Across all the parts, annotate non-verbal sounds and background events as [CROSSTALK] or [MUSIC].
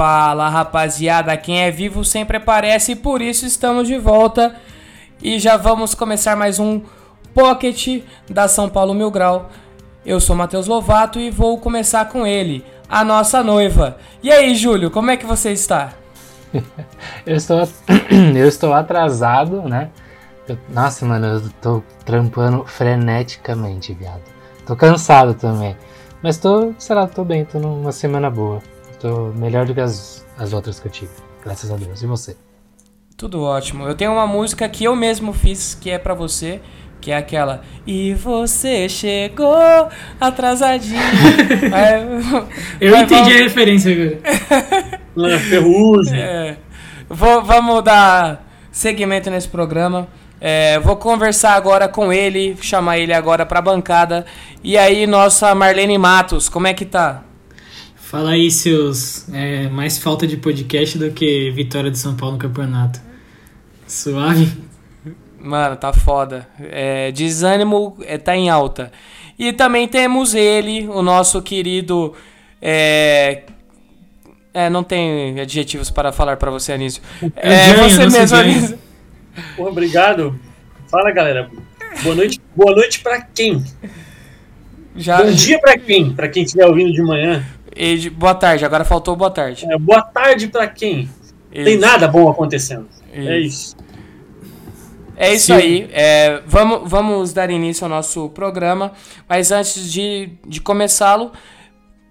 Fala rapaziada, quem é vivo sempre aparece e por isso estamos de volta e já vamos começar mais um Pocket da São Paulo Mil Grau. Eu sou Matheus Lovato e vou começar com ele, a nossa noiva. E aí, Júlio, como é que você está? [LAUGHS] Eu estou, [CLEARS THROAT] eu estou atrasado, né? Eu- nossa, mano, eu tô trampando freneticamente, viado. Tô cansado também. Mas tô, sei lá, tô bem, tô numa semana boa. Tô melhor do que as, as outras que eu tive. Graças a Deus. E você? Tudo ótimo. Eu tenho uma música que eu mesmo fiz, que é pra você, que é aquela E você chegou atrasadinho. [LAUGHS] É, Eu Mas entendi vamos- a referência agora. [LAUGHS] Ferrugem. É, vou- vamos dar seguimento nesse programa. É, vou conversar agora com ele, chamar ele agora pra bancada. E aí, nossa Marlene Matos, como é que tá? Fala aí, seus. É, mais falta de podcast do que vitória de São Paulo no campeonato. Suave? Mano, tá foda. É, desânimo é, tá em alta. E também temos ele, o nosso querido. É, é, não tem adjetivos para falar pra você, Anísio. É, Janha, você mesmo. Anísio. Obrigado. Fala, galera. Boa noite. Boa noite pra quem? Já, Bom dia pra quem? Pra quem estiver ouvindo de manhã. E de- boa tarde, agora faltou boa tarde. É, boa tarde pra quem? Tem Isso. nada bom acontecendo. É isso. É isso Sim. aí. é, vamos, vamos dar início ao nosso programa. Mas antes de, de começá-lo,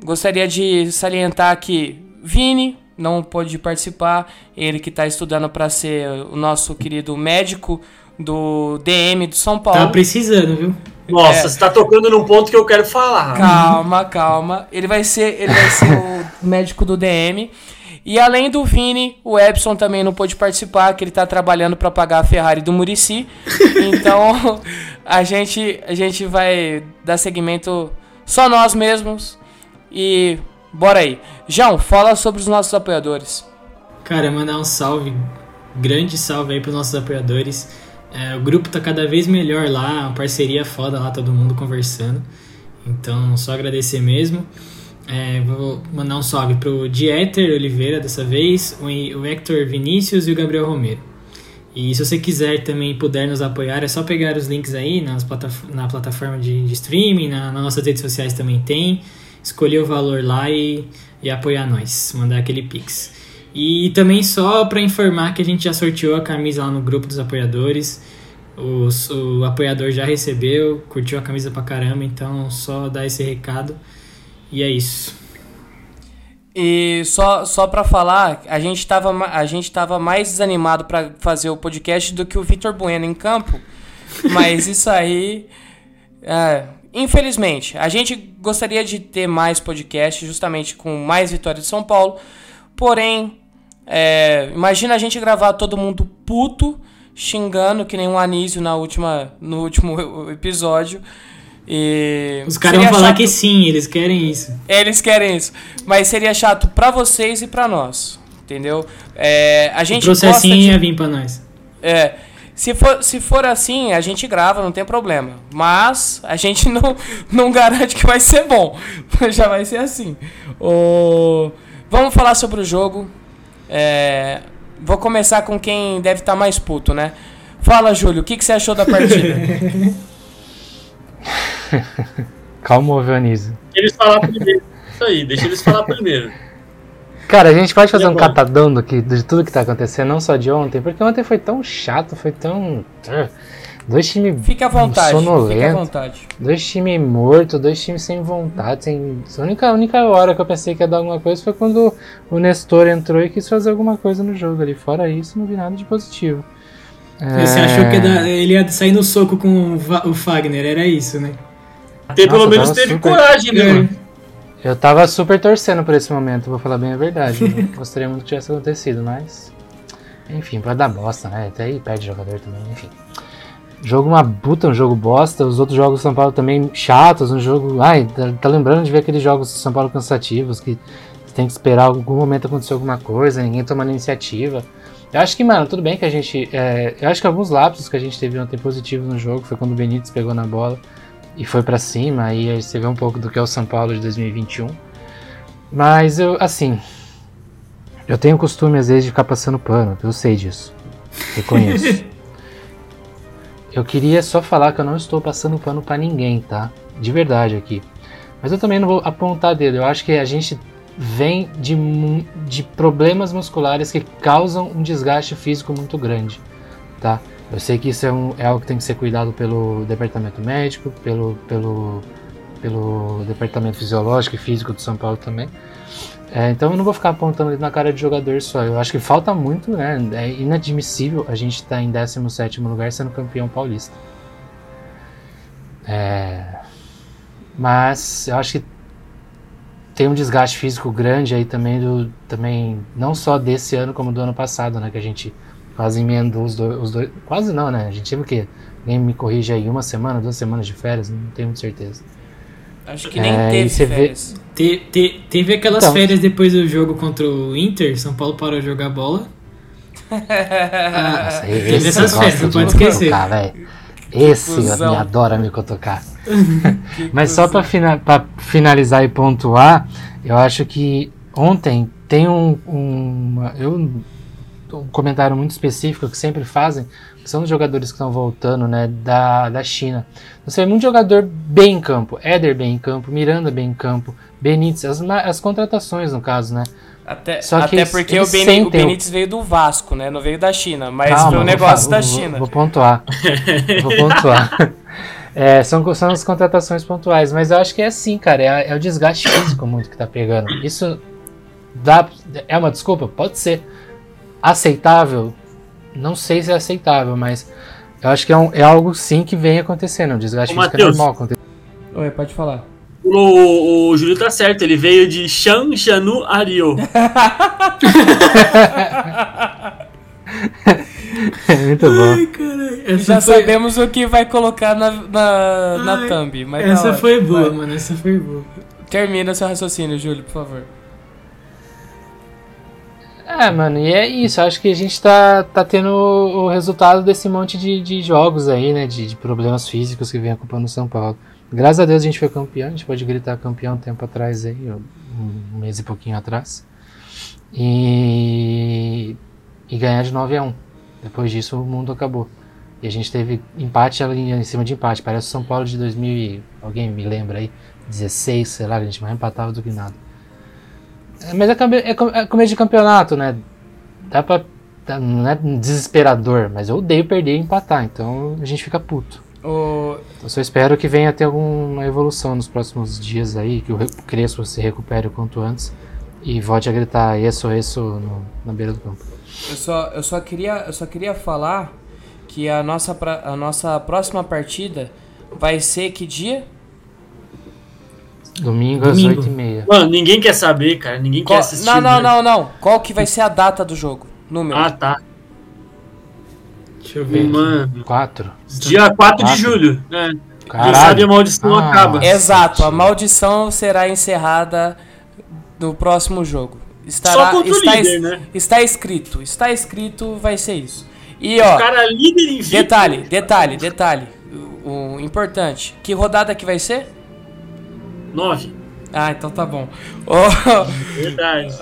gostaria de salientar que Vini não pôde participar. Ele que está estudando para ser o nosso querido médico do DM do São Tá Paulo. precisando, viu? Nossa, É. você tá tocando num ponto que eu quero falar. Calma, calma. Ele vai ser, ele vai ser o médico do DM. E além do Vini, o Epson também não pôde participar, que ele tá trabalhando para pagar a Ferrari do Murici. Então, [LAUGHS] a gente a gente vai dar seguimento só nós mesmos. E bora aí. João, fala sobre os nossos apoiadores. Cara, mandar um salve, grande salve aí pros nossos apoiadores. É, o grupo tá cada vez melhor lá, uma parceria foda lá, todo mundo conversando. Então, só agradecer mesmo. É, vou mandar um salve pro Dieter Oliveira dessa vez, o, Hector Vinícius e o Gabriel Romero. E se você quiser também puder nos apoiar, é só pegar os links aí nas plataf na plataforma de, de streaming, na, nas nossas redes sociais também tem. Escolher o valor lá e, e apoiar nós, mandar aquele pix. E também só para informar que a gente já sorteou a camisa lá no grupo dos apoiadores. Os- o apoiador já recebeu, curtiu a camisa pra caramba, então só dar esse recado. E é isso. E só, só pra falar, a gente, tava, a gente tava mais desanimado pra fazer o podcast do que o Vitor Bueno em campo. [LAUGHS] Mas isso aí. é, infelizmente, a gente gostaria de ter mais podcast, justamente com mais vitórias de São Paulo. Porém, é, imagina a gente gravar todo mundo puto, xingando, que nem um Anísio na última, no último [LAUGHS] episódio. E Os caras vão falar chato- que sim, eles querem isso. eles querem isso. Mas seria chato pra vocês e pra nós. Entendeu? É, a O gente gosta processinho de, ia vir pra nós. é, se for, se for assim, a gente grava, não tem problema. Mas a gente [LAUGHS] não, não garante que vai ser bom. [LAUGHS] Já vai ser assim. O... Vamos falar sobre o jogo. É, Vou começar com quem deve estar mais puto, né? Fala, Júlio, o que, que você achou da partida? [LAUGHS] Calma. Deixa eles falar primeiro. Isso aí, deixa eles falar primeiro. Cara, a gente pode fazer É um catadão do que, de tudo que tá acontecendo, não só de ontem, porque ontem foi tão chato, foi tão. Dois times Fique à vontade. Fique à sonolentos, vontade. dois times mortos, dois times sem vontade. Sem... A, única, a única hora que eu pensei que ia dar alguma coisa foi quando o Nestor entrou e quis fazer alguma coisa no jogo ali. Fora isso, não vi nada de positivo. Você É. achou que ia dar- ele ia sair no soco com o, Fagner, era isso, né? Até pelo menos teve super- coragem, né, É. Eu tava super torcendo por esse momento, vou falar bem a verdade. Né? [LAUGHS] Gostaria muito que tivesse acontecido, mas. Enfim, pode dar bosta, né? Até aí perde jogador também, enfim. Jogo uma puta, um jogo bosta. Os outros jogos do São Paulo também chatos. Um jogo. Ai, tá, tá lembrando de ver aqueles jogos do São Paulo cansativos que tem que esperar algum momento acontecer alguma coisa, ninguém tomando iniciativa. Eu acho que, mano, tudo bem que a gente. É, eu acho que alguns lapsos que a gente teve ontem positivos no jogo foi quando o Benítez pegou na bola e foi para cima, aí você vê um pouco do que é o São Paulo de 2021. Mas eu, assim, eu tenho o costume às vezes de ficar passando pano, eu sei disso. Reconheço. [LAUGHS] eu queria só falar que eu não estou passando pano para ninguém, tá? De verdade aqui. Mas eu também não vou apontar dedo. Eu acho que a gente vem de, de problemas musculares que causam um desgaste físico muito grande, tá? Eu sei que isso é, um, é algo que tem que ser cuidado pelo departamento médico, pelo, pelo, pelo departamento fisiológico e físico do São Paulo também. É, então eu não vou ficar apontando na cara de jogador só. Eu acho que falta muito, né? É inadmissível a gente estar tá em 17 lugar sendo campeão paulista. É, mas eu acho que tem um desgaste físico grande aí também do também não só desse ano como do ano passado, né? Que a gente Quase emendou os dois, os dois. Quase não, né? A gente teve o quê? Alguém me corrige aí, uma semana, duas semanas de férias? Não tenho certeza. Acho que nem é, teve férias. Vê... Te, te, teve aquelas então. férias depois do jogo contra o Inter, São Paulo parou de jogar bola. [LAUGHS] ah, Nossa, teve essas férias, não pode esquecer. Tocar, esse me adora me cotocar. [LAUGHS] Mas só para fina, finalizar e pontuar, eu acho que ontem tem um, um eu um comentário muito específico que sempre fazem, são os jogadores que estão voltando né, da, da China. Você vê muito jogador bem em campo, Éder bem em campo, Miranda bem em campo, Benítez, as, as contratações no caso, né? Até, até eles, porque eles o, Beni, o Benítez veio do Vasco, né? Não veio da China, mas Calma, foi um negócio da China. Vou, vou pontuar. [LAUGHS] vou pontuar. É, são, são as contratações pontuais, mas eu acho que é assim, cara. É, é o desgaste físico muito que tá pegando. Isso dá, é uma desculpa? Pode ser aceitável? Não sei se é aceitável, mas eu acho que é, um, é algo sim que vem acontecendo. O desgaste Ô, físico é normal acontecer. Oi, pode falar. O, o, o Júlio tá certo, ele veio de Shan Shanu Ario. [LAUGHS] [LAUGHS] Muito bom. Ai, Já foi... sabemos o que vai colocar na, na, Ai, na thumb. Mas essa foi boa, vai. mano. Essa foi boa. Termina seu raciocínio, Júlio, por favor. É, mano, e é isso. Acho que a gente tá, tá tendo o resultado desse monte de, de jogos aí, né? De, de problemas físicos que vem ocupando São Paulo. Graças a Deus a gente foi campeão. A gente pode gritar campeão um tempo atrás aí, um mês e pouquinho atrás. E, e ganhar de 9 a 1 Depois disso o mundo acabou. E a gente teve empate em cima de empate. Parece o São Paulo de 2000. Alguém me lembra aí? 16, sei lá, a gente mais empatava do que nada. Mas é, é, é começo de campeonato, né? Dá pra. Tá, não é desesperador, mas eu odeio perder e empatar, então a gente fica puto. O... Eu só espero que venha ter alguma evolução nos próximos dias aí, que o Crespo se recupere o quanto antes e volte a gritar isso, isso no, na beira do campo. Eu só, eu só, queria, eu só queria falar que a nossa, a nossa próxima partida vai ser que dia? Domingo, Domingo. às 8h30. Mano, ninguém quer saber, cara. Ninguém Qual... quer assistir. Não, não, não, não. Qual que vai ser a data do jogo? Número. Ah, tá. Deixa eu ver. Mano. 4. Dia 4 de julho. Né? Quem sabe a maldição ah, acaba. Exato, a maldição será encerrada no próximo jogo. Estará, Só está, líder, né? está escrito, está escrito, vai ser isso. E ó, o cara líder em detalhe, detalhe, detalhe, o, o importante. Que rodada que vai ser? 9. Ah, então tá bom. [LAUGHS] Ô, Verdade.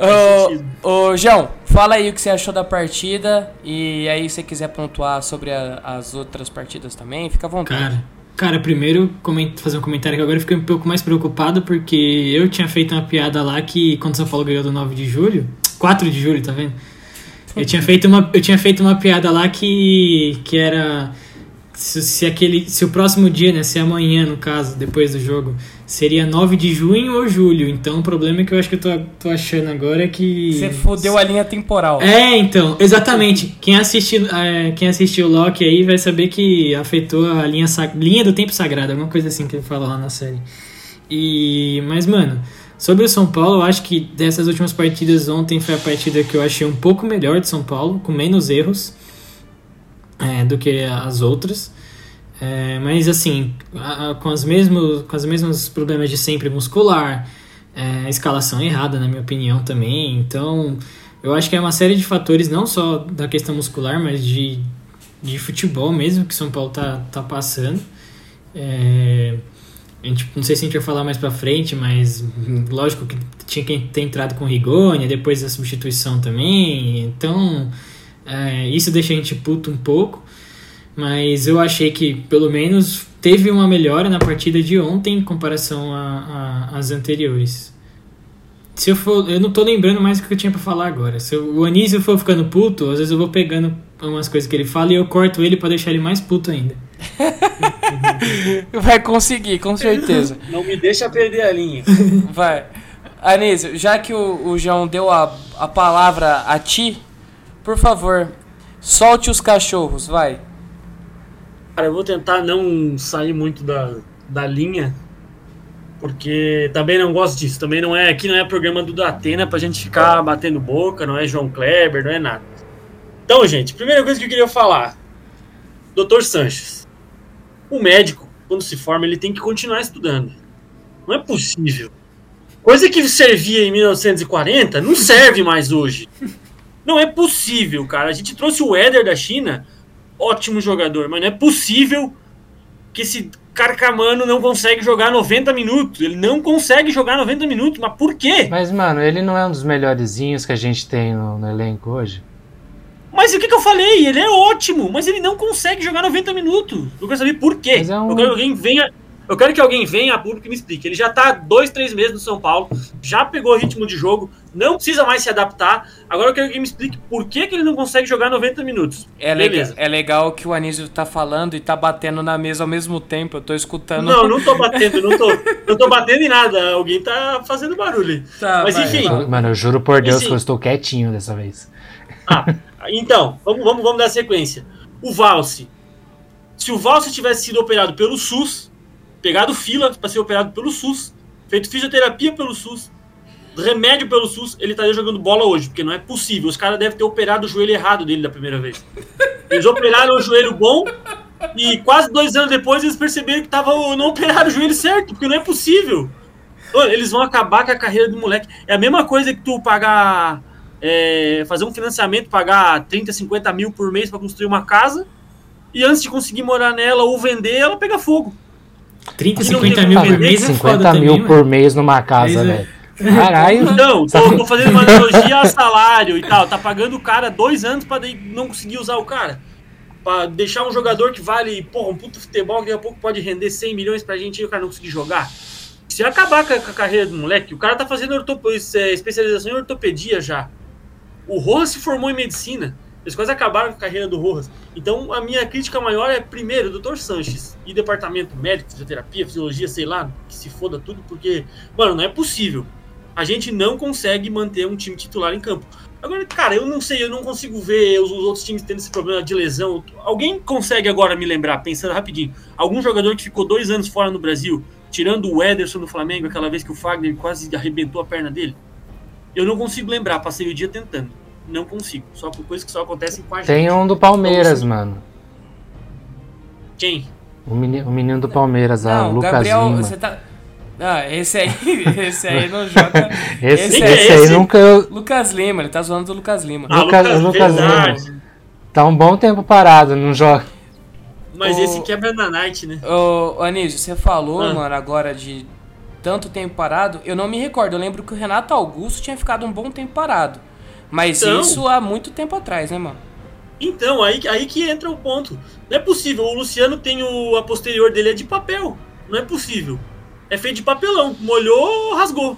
Ô, ô, João, fala aí o que você achou da partida. E aí, se você quiser pontuar sobre a, as outras partidas também, fica à vontade. Cara, cara primeiro fazer um comentário que agora eu fiquei um pouco mais preocupado porque eu tinha feito uma piada lá que quando o São Paulo ganhou do 9 de julho, 4 de julho, tá vendo? Eu tinha feito uma, eu tinha feito uma piada lá que, que era se, se, aquele, se o próximo dia, né, se amanhã, no caso, depois do jogo, seria 9 de junho ou julho. Então o problema é que eu acho que eu tô, tô achando agora é que. Você fodeu a linha temporal. É, então, exatamente. Quem assistiu, é, quem assistiu Loki aí vai saber que afetou a linha, linha do tempo sagrado, alguma coisa assim que ele fala lá na série. E. Mas, mano. Sobre o São Paulo, eu acho que dessas últimas partidas, ontem foi a partida que eu achei um pouco melhor de São Paulo, com menos erros é, do que as outras. É, mas assim, a, a, com, as mesmos, com os mesmos problemas de sempre muscular, é, escalação errada, na minha opinião, também. Então, eu acho que é uma série de fatores, não só da questão muscular, mas de, de futebol mesmo, que São Paulo tá, tá passando. É, a gente, não sei se a gente vai falar mais pra frente, mas lógico que tinha que ter entrado com Rigoni, depois da substituição também. Então, é, isso deixa a gente puto um pouco. Mas eu achei que pelo menos teve uma melhora na partida de ontem em comparação às anteriores. Se eu for, eu não tô lembrando mais o que eu tinha para falar agora. Se eu, o Anísio for ficando puto, às vezes eu vou pegando umas coisas que ele fala e eu corto ele para deixar ele mais puto ainda. [LAUGHS] Vai conseguir, com certeza. [LAUGHS] Não me deixa perder a linha. Vai. Anísio, já que o, o João deu a, a palavra a ti, por favor, solte os cachorros, vai. Cara, eu vou tentar não sair muito da, da linha, porque também não gosto disso. Também não é aqui não é programa do Datena pra gente ficar batendo boca, não é João Kleber, não é nada. Então, gente, primeira coisa que eu queria falar, Dr. Sanches. O médico, quando se forma, ele tem que continuar estudando. Não é possível. Coisa que servia em 1940 não serve mais hoje. Não é possível, cara. A gente trouxe o Éder da China ótimo jogador, mas não é possível que esse Carcamano não consegue jogar 90 minutos. Ele não consegue jogar 90 minutos, mas por quê? Mas, mano, ele não é um dos melhorzinhos que a gente tem no, no elenco hoje? Mas o que, que eu falei? Ele é ótimo, mas ele não consegue jogar 90 minutos. Eu quero saber por quê. É um... Eu quero que alguém venha eu quero que alguém venha a público e me explique. Ele já tá dois, três meses no São Paulo, já pegou ritmo de jogo, não precisa mais se adaptar. Agora eu quero que alguém me explique por que, que ele não consegue jogar 90 minutos. É, legal, é legal que o Anísio tá falando e tá batendo na mesa ao mesmo tempo. Eu tô escutando. Não, não tô batendo, não tô, não tô batendo em nada. Alguém tá fazendo barulho. Tá, Mas enfim. Mano, eu juro por Deus que eu estou quietinho dessa vez. Ah, então, vamos, vamos, vamos dar sequência. O Valse. Se o Valse tivesse sido operado pelo SUS, pegado fila para ser operado pelo SUS, feito fisioterapia pelo SUS, remédio pelo SUS, ele estaria jogando bola hoje, porque não é possível. Os caras devem ter operado o joelho errado dele da primeira vez. Eles operaram o joelho bom e quase dois anos depois eles perceberam que tava, não operaram o joelho certo, porque não é possível. Eles vão acabar com a carreira do moleque. É a mesma coisa que tu pagar. É, fazer um financiamento, pagar 30, 50 mil por mês para construir uma casa e antes de conseguir morar nela ou vender, ela pega fogo. 30, 50 mil por mês é 50 mil também, por mês numa casa, é. velho. Caralho. [LAUGHS] Não, tô, tô, fazendo uma analogia a salário e tal. Tá pagando o cara dois anos pra não conseguir usar o cara. Pra deixar um jogador que vale, porra, um puto futebol que daqui a pouco pode render 100 milhões pra gente e o cara não conseguir jogar. Se acabar com a, com a carreira do moleque, o cara tá fazendo é, especialização em ortopedia já. O Rojas se formou em medicina. Eles quase acabaram com a carreira do Rojas. Então, a minha crítica maior é, primeiro, o Dr. Sanches e departamento médico, fisioterapia, fisiologia, sei lá, que se foda tudo, porque, mano, não é possível. A gente não consegue manter um time titular em campo. Agora, cara, eu não sei, eu não consigo ver os, os outros times tendo esse problema de lesão. Alguém consegue agora me lembrar, pensando rapidinho, algum jogador que ficou dois anos fora no Brasil, tirando o Ederson do Flamengo, aquela vez que o Fagner quase arrebentou a perna dele? Eu não consigo lembrar, passei o dia tentando não consigo. Só por coisas que só acontecem com a gente. Tem um do Palmeiras, então, mano. Quem? O menino, o menino do Palmeiras, não, o Lucas Gabriel, Lima. Você tá... Ah, esse aí, [LAUGHS] esse aí não joga. [LAUGHS] esse, esse, é esse aí nunca. Lucas Lima, ele tá zoando do Lucas Lima. Ah, Lucas, Lucas Lima. Tá um bom tempo parado, não joga. Mas o... esse quebra na night, né? Ô, Anísio, você falou, ah. mano, agora de tanto tempo parado. Eu não me recordo. Eu lembro que o Renato Augusto tinha ficado um bom tempo parado. Mas então, isso há muito tempo atrás, né, mano? Então, aí, aí que entra o ponto. Não é possível. O Luciano tem o. A posterior dele é de papel. Não é possível. É feito de papelão. Molhou, rasgou.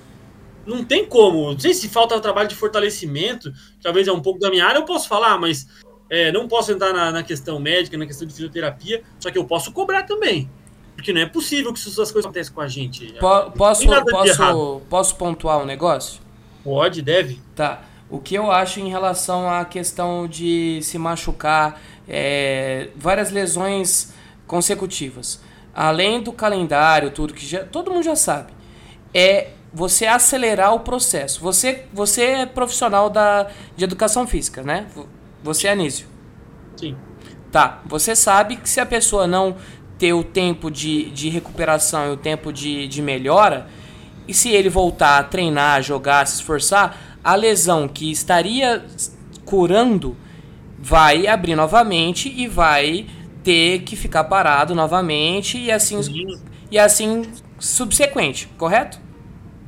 Não tem como. Não sei se falta trabalho de fortalecimento. Talvez é um pouco da minha área, eu posso falar, mas é, não posso entrar na, na, questão médica, na questão de fisioterapia. Só que eu posso cobrar também. Porque não é possível que essas coisas aconteçam com a gente. Po posso, posso, posso pontuar um negócio? Pode, deve. Tá. O que eu acho em relação à questão de se machucar, é, várias lesões consecutivas, além do calendário, tudo que já, todo mundo já sabe, é você acelerar o processo. Você, você é profissional da, de educação física, né? Você é Anísio. Sim. Tá, você sabe que se a pessoa não ter o tempo de, de recuperação e o tempo de, de melhora, e se ele voltar a treinar, jogar, se esforçar, a lesão que estaria curando vai abrir novamente e vai ter que ficar parado novamente e assim e assim subsequente, correto?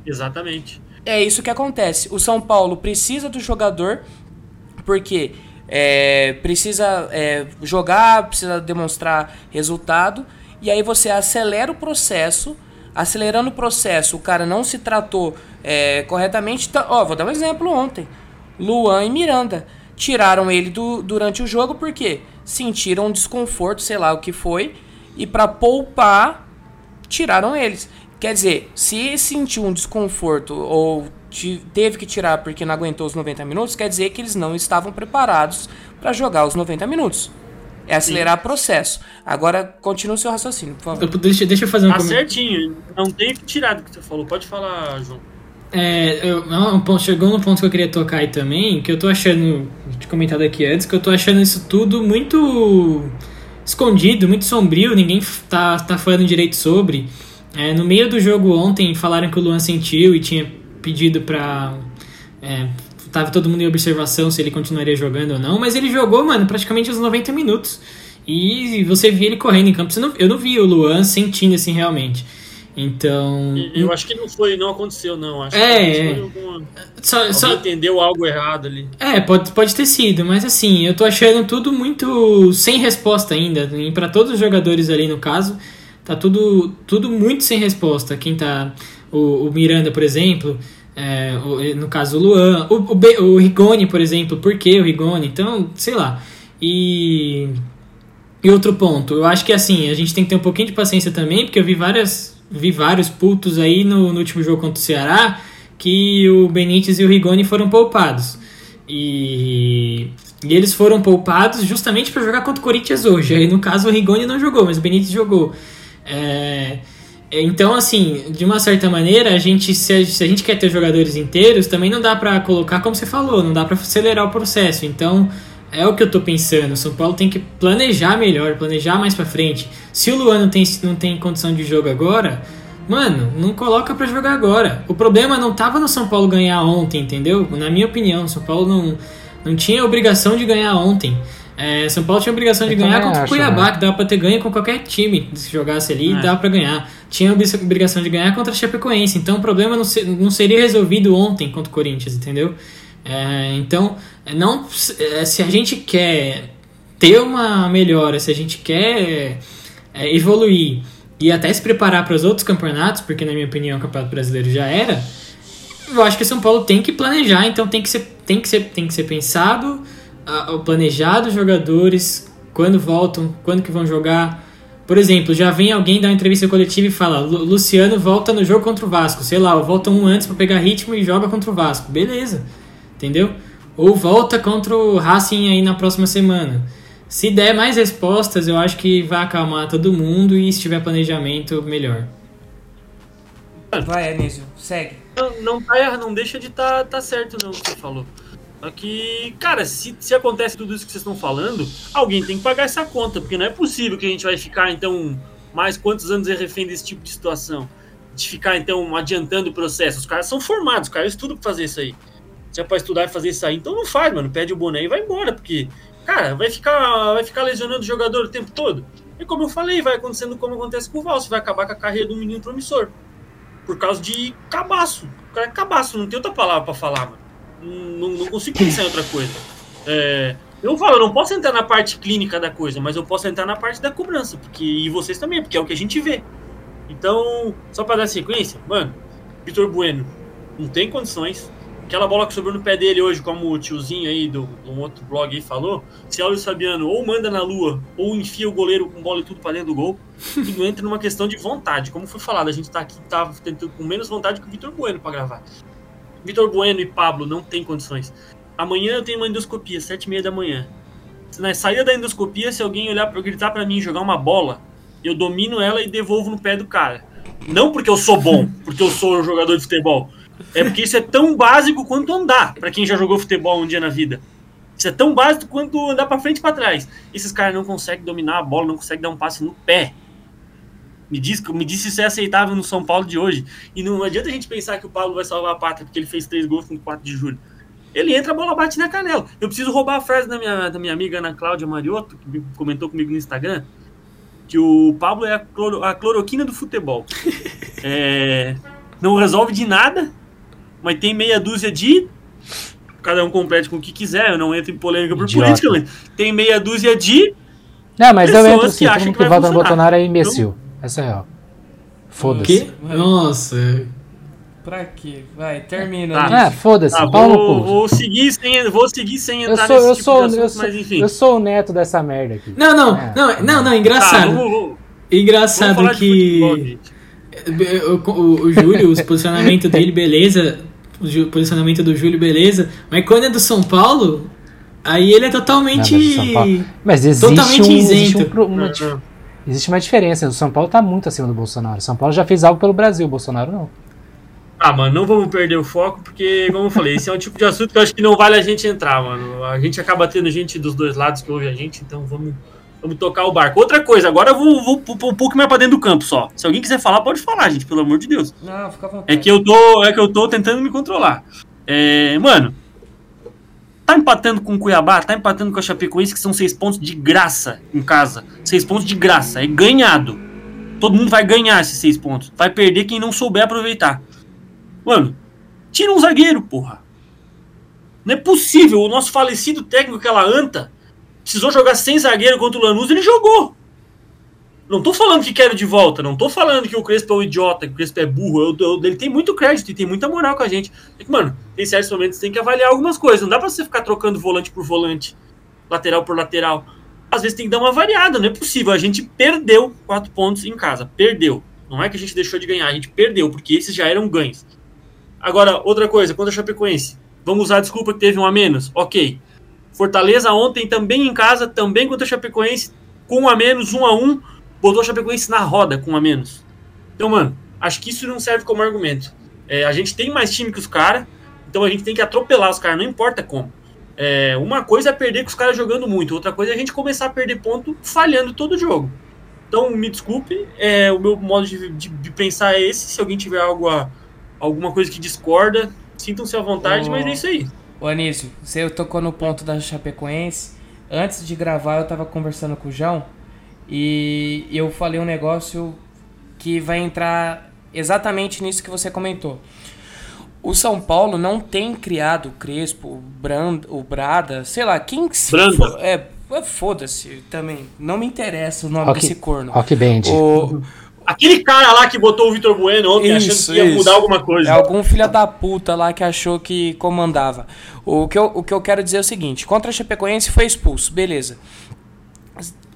Exatamente. É isso que acontece. O São Paulo precisa do jogador porque é, precisa é, jogar, precisa demonstrar resultado e aí você acelera o processo. Acelerando o processo, o cara não se tratou é, corretamente. Tá, ó, vou dar um exemplo ontem. Luan e Miranda tiraram ele do, durante o jogo porque sentiram um desconforto, sei lá o que foi, e para poupar tiraram eles. Quer dizer, se sentiu um desconforto ou teve que tirar porque não aguentou os 90 minutos, quer dizer que eles não estavam preparados para jogar os 90 minutos. É acelerar o processo. Agora, continua o seu raciocínio, por favor. Deixa, deixa eu fazer um Tá certinho, não tem que tirar do que você falou. Pode falar, João. É, eu, um ponto, chegou no ponto que eu queria tocar aí também, que eu tô achando, de comentado aqui antes, que eu tô achando isso tudo muito escondido, muito sombrio, ninguém tá, tá falando direito sobre. É, no meio do jogo ontem falaram que o Luan sentiu e tinha pedido pra. É, tava todo mundo em observação se ele continuaria jogando ou não, mas ele jogou, mano, praticamente os 90 minutos. E você via ele correndo em campo. Não, eu não vi o Luan sentindo assim realmente. Então. Eu acho que não foi, não aconteceu, não. Acho é, que é. alguma... só, só... entendeu algo errado ali. É, pode, pode ter sido, mas assim, eu tô achando tudo muito sem resposta ainda. E para todos os jogadores ali no caso, tá tudo, tudo muito sem resposta. Quem tá. O, o Miranda, por exemplo. É, no caso o Luan, o, o, o Rigoni, por exemplo, por que o Rigoni? Então, sei lá. E, e outro ponto, eu acho que assim, a gente tem que ter um pouquinho de paciência também, porque eu vi várias vi vários putos aí no, no último jogo contra o Ceará que o Benítez e o Rigoni foram poupados. E, e eles foram poupados justamente para jogar contra o Corinthians hoje. Aí no caso o Rigoni não jogou, mas o Benítez jogou. É, então, assim, de uma certa maneira, a gente, se a, se a gente quer ter jogadores inteiros, também não dá para colocar, como você falou, não dá para acelerar o processo. Então, é o que eu tô pensando. O São Paulo tem que planejar melhor, planejar mais para frente. Se o Luan não tem, não tem condição de jogo agora, mano, não coloca para jogar agora. O problema não tava no São Paulo ganhar ontem, entendeu? Na minha opinião, o São Paulo não, não tinha obrigação de ganhar ontem. É, São Paulo tinha obrigação de eu ganhar contra o Cuiabá, né? que dava pra ter ganho com qualquer time. Se jogasse ali, é. dava pra ganhar. Tinha obrigação de ganhar contra a Chapecoense. Então o problema não, ser, não seria resolvido ontem contra o Corinthians, entendeu? É, então, não, é, se a gente quer ter uma melhora, se a gente quer é, evoluir e até se preparar para os outros campeonatos, porque na minha opinião o Campeonato Brasileiro já era, eu acho que São Paulo tem que planejar, então tem que ser, tem que ser, tem que ser pensado, uh, planejado os jogadores, quando voltam, quando que vão jogar. Por exemplo, já vem alguém dar uma entrevista coletiva e fala: Luciano volta no jogo contra o Vasco, sei lá, volta um antes para pegar ritmo e joga contra o Vasco. Beleza, entendeu? Ou volta contra o Racing aí na próxima semana. Se der mais respostas, eu acho que vai acalmar todo mundo e se tiver planejamento, melhor. Vai, Anísio, segue. Não, não, não deixa de tá, tá certo não o que você falou. Que, cara, se, se acontece tudo isso que vocês estão falando, alguém tem que pagar essa conta, porque não é possível que a gente vai ficar, então, mais quantos anos é refém desse tipo de situação. De ficar, então, adiantando o processo. Os caras são formados, os caras estudam pra fazer isso aí. Se é pra estudar e fazer isso aí, então não faz, mano. Pede o boné e vai embora, porque, cara, vai ficar, vai ficar lesionando o jogador o tempo todo. E como eu falei, vai acontecendo como acontece com o Valso, vai acabar com a carreira do menino promissor. Por causa de cabaço. O cara é cabaço, não tem outra palavra para falar, mano. Não, não, consigo pensar em outra coisa. É, eu falo, eu não posso entrar na parte clínica da coisa, mas eu posso entrar na parte da cobrança, porque e vocês também, porque é o que a gente vê. Então, só para dar sequência, mano, Vitor Bueno não tem condições, aquela bola que sobrou no pé dele hoje, como o tiozinho aí do, outro blog aí falou, se é o Fabiano ou manda na lua, ou enfia o goleiro com bola e tudo para dentro do gol, tudo entra numa questão de vontade. Como foi falado, a gente tá aqui, tá tentando com menos vontade que o Vitor Bueno para gravar. Vitor Bueno e Pablo não tem condições. Amanhã eu tenho uma endoscopia, sete e meia da manhã. Na saída da endoscopia, se alguém olhar para gritar para mim jogar uma bola, eu domino ela e devolvo no pé do cara. Não porque eu sou bom, [LAUGHS] porque eu sou jogador de futebol. É porque isso é tão básico quanto andar, para quem já jogou futebol um dia na vida. Isso é tão básico quanto andar para frente e para trás. Esses caras não conseguem dominar a bola, não conseguem dar um passe no pé. Me diz, me diz se isso é aceitável no São Paulo de hoje. E não adianta a gente pensar que o Paulo vai salvar a pátria porque ele fez três gols no 4 de julho. Ele entra, a bola bate na canela. Eu preciso roubar a frase da minha, da minha amiga Ana Cláudia Mariotto, que comentou comigo no Instagram, que o Pablo é a, cloro, a cloroquina do futebol. [LAUGHS] É, não resolve de nada, mas tem meia dúzia de. Cada um compete com o que quiser, eu não entro em polêmica por Idiota. política, mas tem meia dúzia de. Não, mas eu entro que sim. Todo acham mundo que que vai vota no. Bolsonaro é imbecil. Essa é real. Foda-se. Nossa. Pra quê? Vai, termina. Tá. Ah, foda-se. Ah, pau no vou, vou seguir sem, vou seguir sem Eu entrar sou, eu, nesse tipo sou, de eu, assunto, sou, mas enfim. eu sou o neto dessa merda aqui. Não, não, É. não, não, não, Tá, engraçado. vamos, vamos, vamos engraçado futebol, que gente. o, o, o Júlio, o posicionamento dele, beleza. O posicionamento do Júlio, beleza. Mas quando é do São Paulo, aí ele é Não, totalmente. mas o São Paulo- Mas existe, Totalmente um, existe, isento. um uma, Não, não. Existe uma diferença. O São Paulo tá muito acima do Bolsonaro. O São Paulo já fez algo pelo Brasil, o Bolsonaro não. Ah, mano, não vamos perder o foco, porque, como eu falei, esse é um tipo de assunto que eu acho que não vale a gente entrar, mano. A gente acaba tendo gente dos dois lados que ouve a gente, então vamos, vamos tocar o barco. Outra coisa, agora eu vou, vou, vou um pouco mais pra dentro do campo só. Se alguém quiser falar, pode falar, gente, pelo amor de Deus. Não, fica à vontade. É que eu tô, é que eu tô tentando me controlar. É, mano, tá empatando com o Cuiabá, tá empatando com a Chapecoense, que são seis pontos de graça em casa. Seis pontos de graça, é ganhado. Todo mundo vai ganhar esses seis pontos. Vai perder quem não souber aproveitar. Mano, tira um zagueiro, porra. Não é possível. O nosso falecido técnico, aquela anta, precisou jogar sem zagueiro contra o Lanús, ele jogou. Não tô falando que quero de volta, não tô falando que o Crespo é um idiota, que o Crespo é burro. Eu- eu- ele tem muito crédito e tem muita moral com a gente. É que, mano, tem certos momentos tem que avaliar algumas coisas. Não dá pra você ficar trocando volante por volante, lateral por lateral. Às vezes tem que dar uma variada, não é possível. A gente perdeu quatro pontos em casa. Perdeu. Não é que a gente deixou de ganhar, a gente perdeu, porque esses já eram ganhos. Agora, outra coisa, quanto a Chapecoense. Vamos usar a desculpa que teve um a menos? Ok. Fortaleza ontem também em casa, também contra a Chapecoense, com um a menos, um a um, botou a Chapecoense na roda com um a menos. Então, mano, acho que isso não serve como argumento. É, a gente tem mais time que os caras, então a gente tem que atropelar os caras, não importa como. É, uma coisa é perder com os caras jogando muito, outra coisa é a gente começar a perder ponto falhando todo jogo. Então, me desculpe, é, o meu modo de, de- de pensar é esse. Se alguém tiver algo a- alguma coisa que discorda, sintam-se à vontade, Ô. mas é isso aí. Ô Anísio, você tocou no ponto da Chapecoense. Antes de gravar, eu tava conversando com o João e eu falei um negócio que vai entrar exatamente nisso que você comentou. O São Paulo não tem criado o Crespo, o, Brand, o Brada, sei lá, quem que se Branda. for- é, é, foda-se também. Não me interessa o nome Rock, desse corno. rock Band. O, Aquele cara lá que botou o Vitor Bueno ontem Isso, achando que ia isso. mudar alguma É coisa. algum filho da puta lá que achou que comandava. O que, eu, o que eu quero dizer é o seguinte: contra a Chapecoense foi expulso, beleza.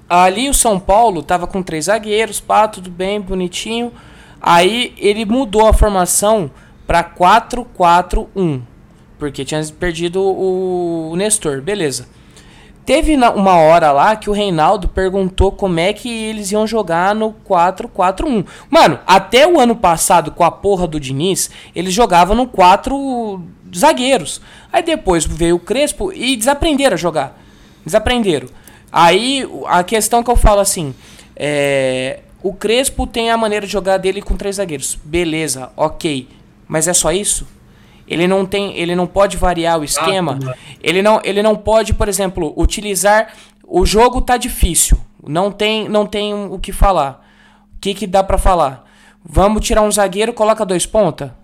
Ali o São Paulo tava com três zagueiros, pá, tudo bem, bonitinho. Aí ele mudou a formação pra 4-4-1. Porque tinha perdido o, Nestor, beleza. Teve uma hora lá que o Reinaldo perguntou como é que eles iam jogar no 4-4-1. Mano, até o ano passado, com a porra do Diniz, eles jogavam no 4 zagueiros. Aí depois veio o Crespo e desaprenderam a jogar. Desaprenderam. Aí a questão que eu falo assim: é, o Crespo tem a maneira de jogar dele com três zagueiros. Beleza, ok. Mas é só isso? Ele não tem, ele não pode variar o esquema. não. Ele não, ele não pode, por exemplo, utilizar o jogo tá difícil. Não tem, não tem o que falar. O que que dá pra falar? Vamos tirar um zagueiro, coloca dois ponta?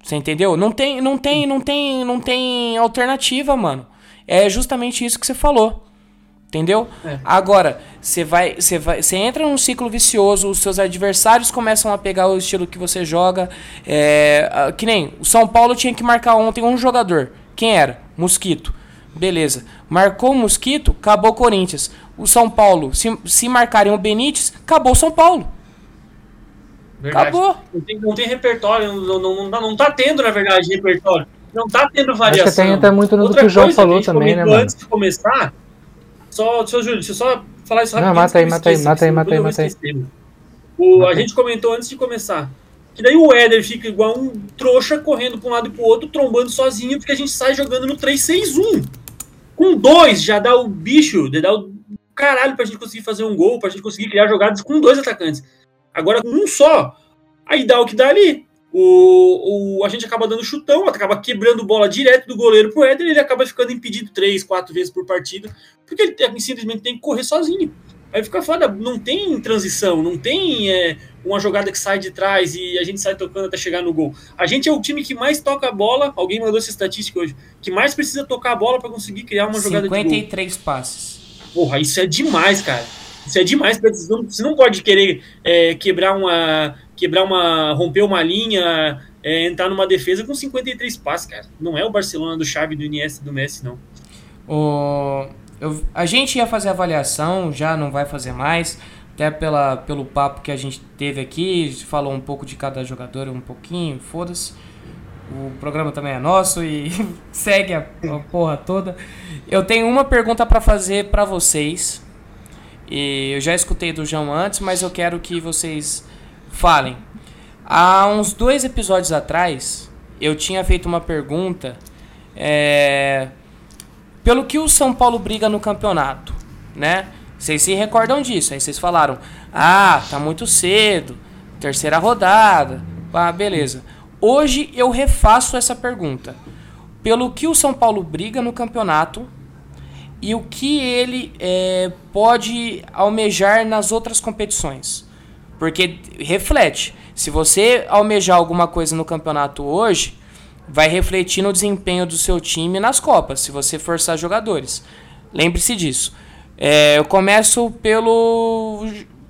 Você entendeu? Não tem, não tem, não tem, não tem alternativa, mano. É justamente isso que você falou. Entendeu? Agora, você vai, você vai, você entra num ciclo vicioso, os seus adversários começam a pegar o estilo que você joga. É, que nem o São Paulo tinha que marcar ontem um jogador. Quem era? Mosquito. Beleza. Marcou o Mosquito, acabou o Corinthians. O São Paulo, se, se marcarem o Benítez, acabou o São Paulo. Verdade. Acabou. Não tem, não tem repertório, não, não, não, tá- não tá tendo, na verdade, repertório. Não tá tendo variação. Acho que tem até muito no Outra que o João falou também, né, mano? Antes de começar, só, seu Júlio, deixa eu só falar isso Não, rapidinho. mata antes que aí, mata aí, mata aí, mata aí, mata aí. O, a gente comentou antes de começar. Que daí o Éder fica igual um trouxa correndo para um lado e pro outro, trombando sozinho, porque a gente sai jogando no 3-6-1. Com dois já dá o bicho, dá o caralho pra gente conseguir fazer um gol, pra gente conseguir criar jogadas com dois atacantes. Agora com um só, aí dá o que dá ali. O, o, a gente acaba dando chutão, acaba quebrando bola direto do goleiro pro Éder, ele acaba ficando impedido três, quatro vezes por partida, porque ele tem, simplesmente tem que correr sozinho. Aí fica foda, não tem transição, não tem é, uma jogada que sai de trás e a gente sai tocando até chegar no gol. A gente é o time que mais toca a bola, alguém mandou essa estatística hoje, que mais precisa tocar a bola para conseguir criar uma jogada 53 de gol. 53 passes. Porra, isso é demais, cara. Isso é demais, você não, você não pode querer é, quebrar uma. Quebrar uma. romper uma linha, é, entrar numa defesa com 53 passes, cara. Não é o Barcelona do Xavi, do Iniesta do Messi, não. O, eu, a gente ia fazer avaliação, já não vai fazer mais, até pela, pelo papo que a gente teve aqui, falou um pouco de cada jogador, um pouquinho, foda-se. O programa também é nosso e [LAUGHS] segue a, a porra toda. Eu tenho uma pergunta para fazer para vocês. E eu já escutei do João antes, mas eu quero que vocês falem. Há uns dois episódios atrás, eu tinha feito uma pergunta é, pelo que o São Paulo briga no campeonato, né? Vocês se recordam disso? Aí vocês falaram: "Ah, tá muito cedo, terceira rodada". Ah, beleza. Hoje eu refaço essa pergunta. Pelo que o São Paulo briga no campeonato e o que ele é, pode almejar nas outras competições. Porque reflete. Se você almejar alguma coisa no campeonato hoje, vai refletir no desempenho do seu time nas Copas, se você forçar jogadores. Lembre-se disso. É, eu começo pelo.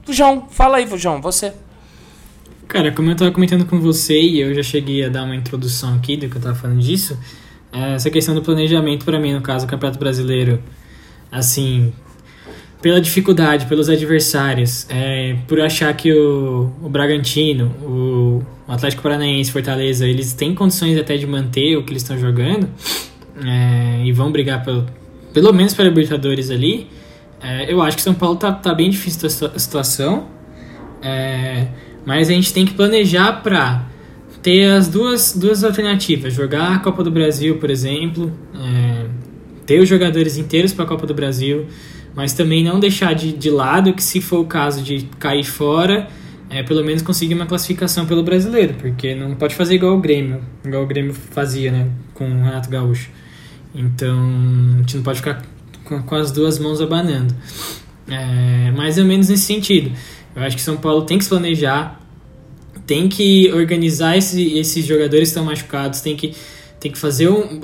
João. Fala aí, João, você. Cara, como eu estava comentando com você e eu já cheguei a dar uma introdução aqui do que eu estava falando disso, é, essa questão do planejamento para mim, no caso, o Campeonato Brasileiro, assim, pela dificuldade, pelos adversários, é, por achar que o, o Bragantino, o, o Atlético Paranaense, Fortaleza, eles têm condições até de manter o que eles estão jogando é, e vão brigar pelo, pelo menos para Libertadores ali, é, eu acho que São Paulo tá, tá bem difícil a situação. É, mas a gente tem que planejar para ter as duas, duas alternativas: jogar a Copa do Brasil, por exemplo, é, ter os jogadores inteiros para a Copa do Brasil, mas também não deixar de, de lado que, se for o caso de cair fora, é, pelo menos conseguir uma classificação pelo brasileiro, porque não pode fazer igual o Grêmio, igual o Grêmio fazia né, com o Renato Gaúcho. Então a gente não pode ficar com, com as duas mãos abanando. É, mais ou menos nesse sentido. Eu acho que São Paulo tem que se planejar, tem que organizar esse, esses jogadores que estão machucados, tem que, tem que fazer um.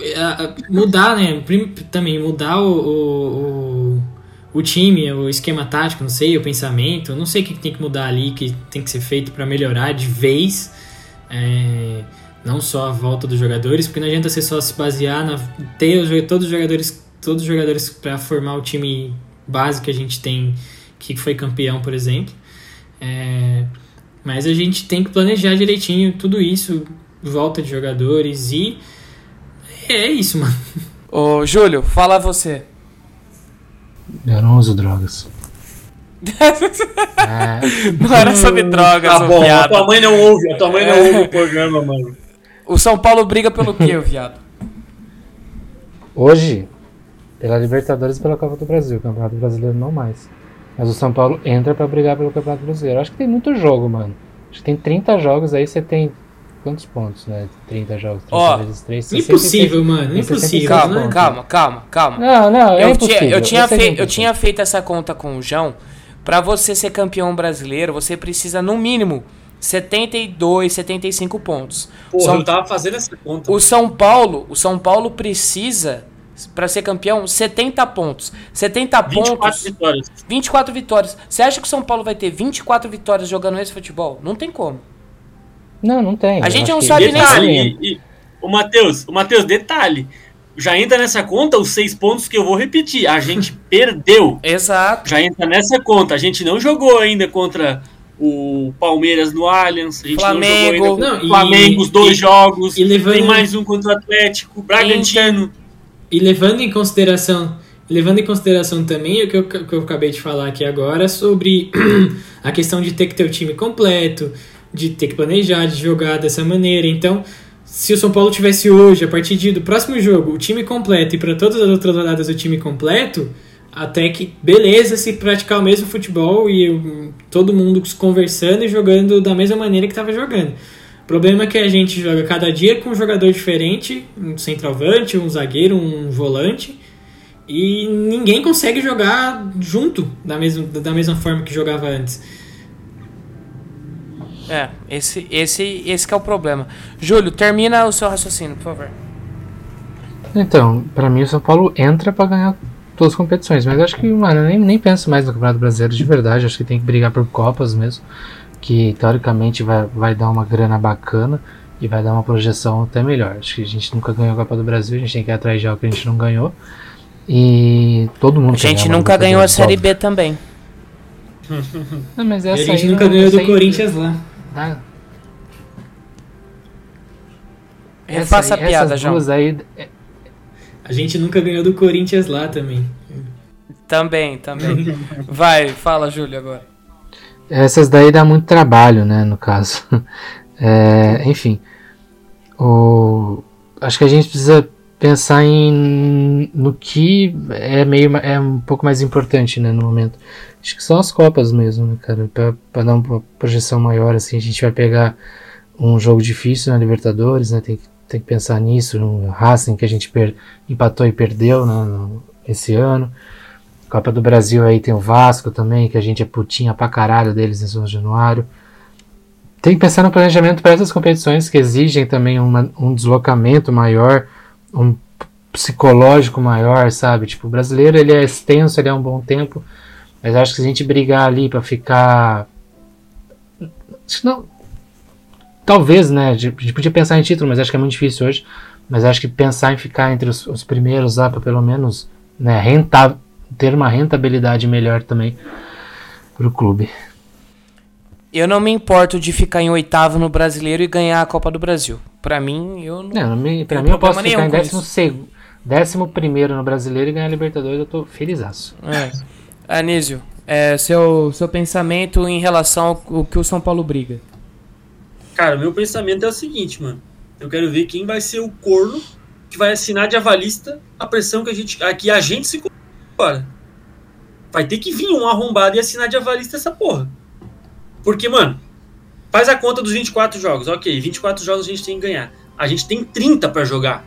mudar, né? Também mudar o, o, o, time, o esquema tático, não sei, o pensamento, não sei o que tem que mudar ali, que tem que ser feito para melhorar de vez. É, não só a volta dos jogadores, porque não adianta você só se basear na ter os, todos os jogadores, todos os jogadores para formar o time base que a gente tem que foi campeão, por exemplo. É, mas a gente tem que planejar direitinho tudo isso, volta de jogadores e é isso, mano. Ô, Júlio, fala você. Eu não uso drogas. [LAUGHS] é. Não era sobre drogas, tá bom, viado. A tua mãe não ouve, a tua mãe não é. ouve o programa, mano. O São Paulo briga pelo quê, viado? Hoje, pela Libertadores e pela Copa do Brasil, Campeonato Brasileiro não mais. Mas o São Paulo entra para brigar pelo Campeonato Brasileiro. Acho que tem muito jogo, mano. Acho que tem 30 jogos aí, você tem quantos pontos, né? 30 jogos, 30 oh, vezes 3, Impossível, mano. Impossível. Calma, né? calma, calma, calma. Não, não, é eu impossível. Tinha, eu, tinha fei, eu tinha feito essa conta com o João. Para você ser campeão brasileiro, você precisa, no mínimo, 72, 75 pontos. Porra, São, eu tava fazendo essa conta. O São Paulo, o São Paulo precisa para ser campeão, 70 pontos. 70 24 pontos. Vitórias. 24 vitórias. Você acha que o São Paulo vai ter 24 vitórias jogando esse futebol? Não tem como. Não, não tem. A gente não sabe detalhe, nem e, e, O Matheus, o Matheus, detalhe. Já entra nessa conta os seis pontos que eu vou repetir. A gente [LAUGHS] perdeu. Exato. Já entra nessa conta. A gente não jogou ainda contra o Palmeiras no Allianz, a gente Flamengo, não jogou ainda não, Flamengo, os dois e, jogos, e levando, tem mais um contra o Atlético, Bragantino. E levando em consideração, levando em consideração também o que eu, que eu acabei de falar aqui agora sobre [CLEARS THROAT] a questão de ter que ter o time completo, de ter que planejar, de jogar dessa maneira. Então, se o São Paulo tivesse hoje, a partir de, do próximo jogo, o time completo e para todas as outras rodadas o time completo, até que beleza se praticar o mesmo futebol e eu, todo mundo conversando e jogando da mesma maneira que estava jogando. O problema é que a gente joga cada dia com um jogador diferente, um centroavante, um zagueiro, um volante, e ninguém consegue jogar junto da mesma, da mesma forma que jogava antes. É, esse, esse, esse que é o problema. Júlio, termina o seu raciocínio, por favor. Então, para mim o São Paulo entra para ganhar todas as competições, mas acho que, mano, nem, nem penso mais no Campeonato Brasileiro de verdade, acho que tem que brigar por Copas mesmo, que teoricamente vai, vai dar uma grana bacana e vai dar uma projeção até melhor. Acho que a gente nunca ganhou a Copa do Brasil, a gente tem que ir atrás de algo que a gente não ganhou. E todo mundo A gente nunca ganhou a Série B também. [LAUGHS] Não, mas essa E a gente aí nunca não- ganhou do essa aí- Corinthians lá. Ah, Refaça a aí- piada, essas João. aí, A gente nunca ganhou do Corinthians lá também. Também, também. [LAUGHS] Vai, fala, Júlio, agora. Essas daí dá muito trabalho, né, no caso. [LAUGHS] É, enfim, o, acho que a gente precisa pensar em no que é meio é um pouco mais importante, né, no momento. Acho que são as copas mesmo, né, cara, para dar uma projeção maior assim, a gente vai pegar um jogo difícil na Libertadores, né, tem que tem que pensar nisso, no Racing que a gente per, empatou e perdeu, né, no- esse ano. Copa do Brasil aí tem o Vasco também, que a gente é putinha pra caralho deles em São Januário. Tem que pensar no planejamento para essas competições que exigem também uma- um deslocamento maior, um psicológico maior, sabe? Tipo, o brasileiro ele é extenso, ele é um bom tempo, mas acho que se a gente brigar ali para ficar. Não. Talvez, né? A gente podia pensar em título, mas acho que é muito difícil hoje. Mas acho que pensar em ficar entre os, os primeiros lá, para pelo menos né, renta, ter uma rentabilidade melhor também pro clube. Eu não me importo de ficar em oitavo no brasileiro e ganhar a Copa do Brasil. Pra mim, eu não. Não, Tem mim eu problema posso nenhum ficar em décimo, isso. seg- décimo primeiro no brasileiro e ganhar a Libertadores, eu tô felizaço. É. Anísio, é, seu, seu pensamento em relação ao ao que o São Paulo briga. Cara, meu pensamento é o seguinte, mano. Eu quero ver quem vai ser o corno que vai assinar de avalista a pressão que a gente, a, que a gente se colocou agora. Vai ter que vir um arrombado e assinar de avalista essa porra. Porque, mano, faz a conta dos 24 jogos. Ok, 24 jogos a gente tem que ganhar. A gente tem 30 pra jogar.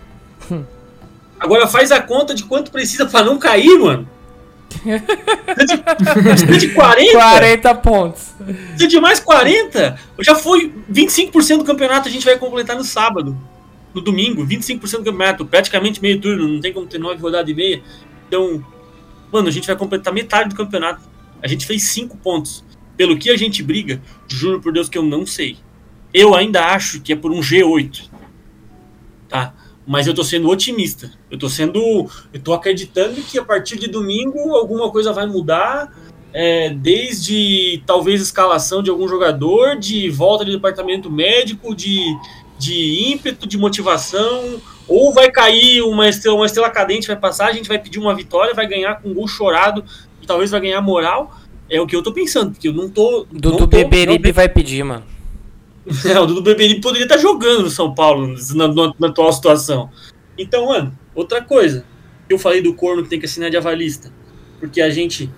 Agora faz a conta de quanto precisa pra não cair, mano. Precisa de 40? 40 pontos. Precisa de mais 40? Já foi 25% do campeonato a gente vai completar no sábado. No domingo, 25% do campeonato, praticamente meio turno, não tem como ter 9 rodadas e meia. Então, mano, a gente vai completar metade do campeonato. A gente fez 5 pontos. Pelo que a gente briga, juro por Deus que eu não sei. Eu ainda acho que é por um G8. Tá? Mas eu tô sendo otimista. Eu tô sendo. Eu tô acreditando que a partir de domingo alguma coisa vai mudar. é, desde talvez escalação de algum jogador, de volta de departamento médico, de, de ímpeto, de motivação. Ou vai cair uma estrela, uma estrela cadente, vai passar, a gente vai pedir uma vitória, vai ganhar com um gol chorado e talvez vai ganhar moral. É o que eu tô pensando, porque eu não tô. não Dudu tô- Beberibe vai pedir, mano. [LAUGHS] é, o Dudu Beberibe poderia estar jogando no São Paulo na, na- na atual situação. Então, mano, outra coisa. Eu falei do corno que tem que assinar de avalista. Porque a gente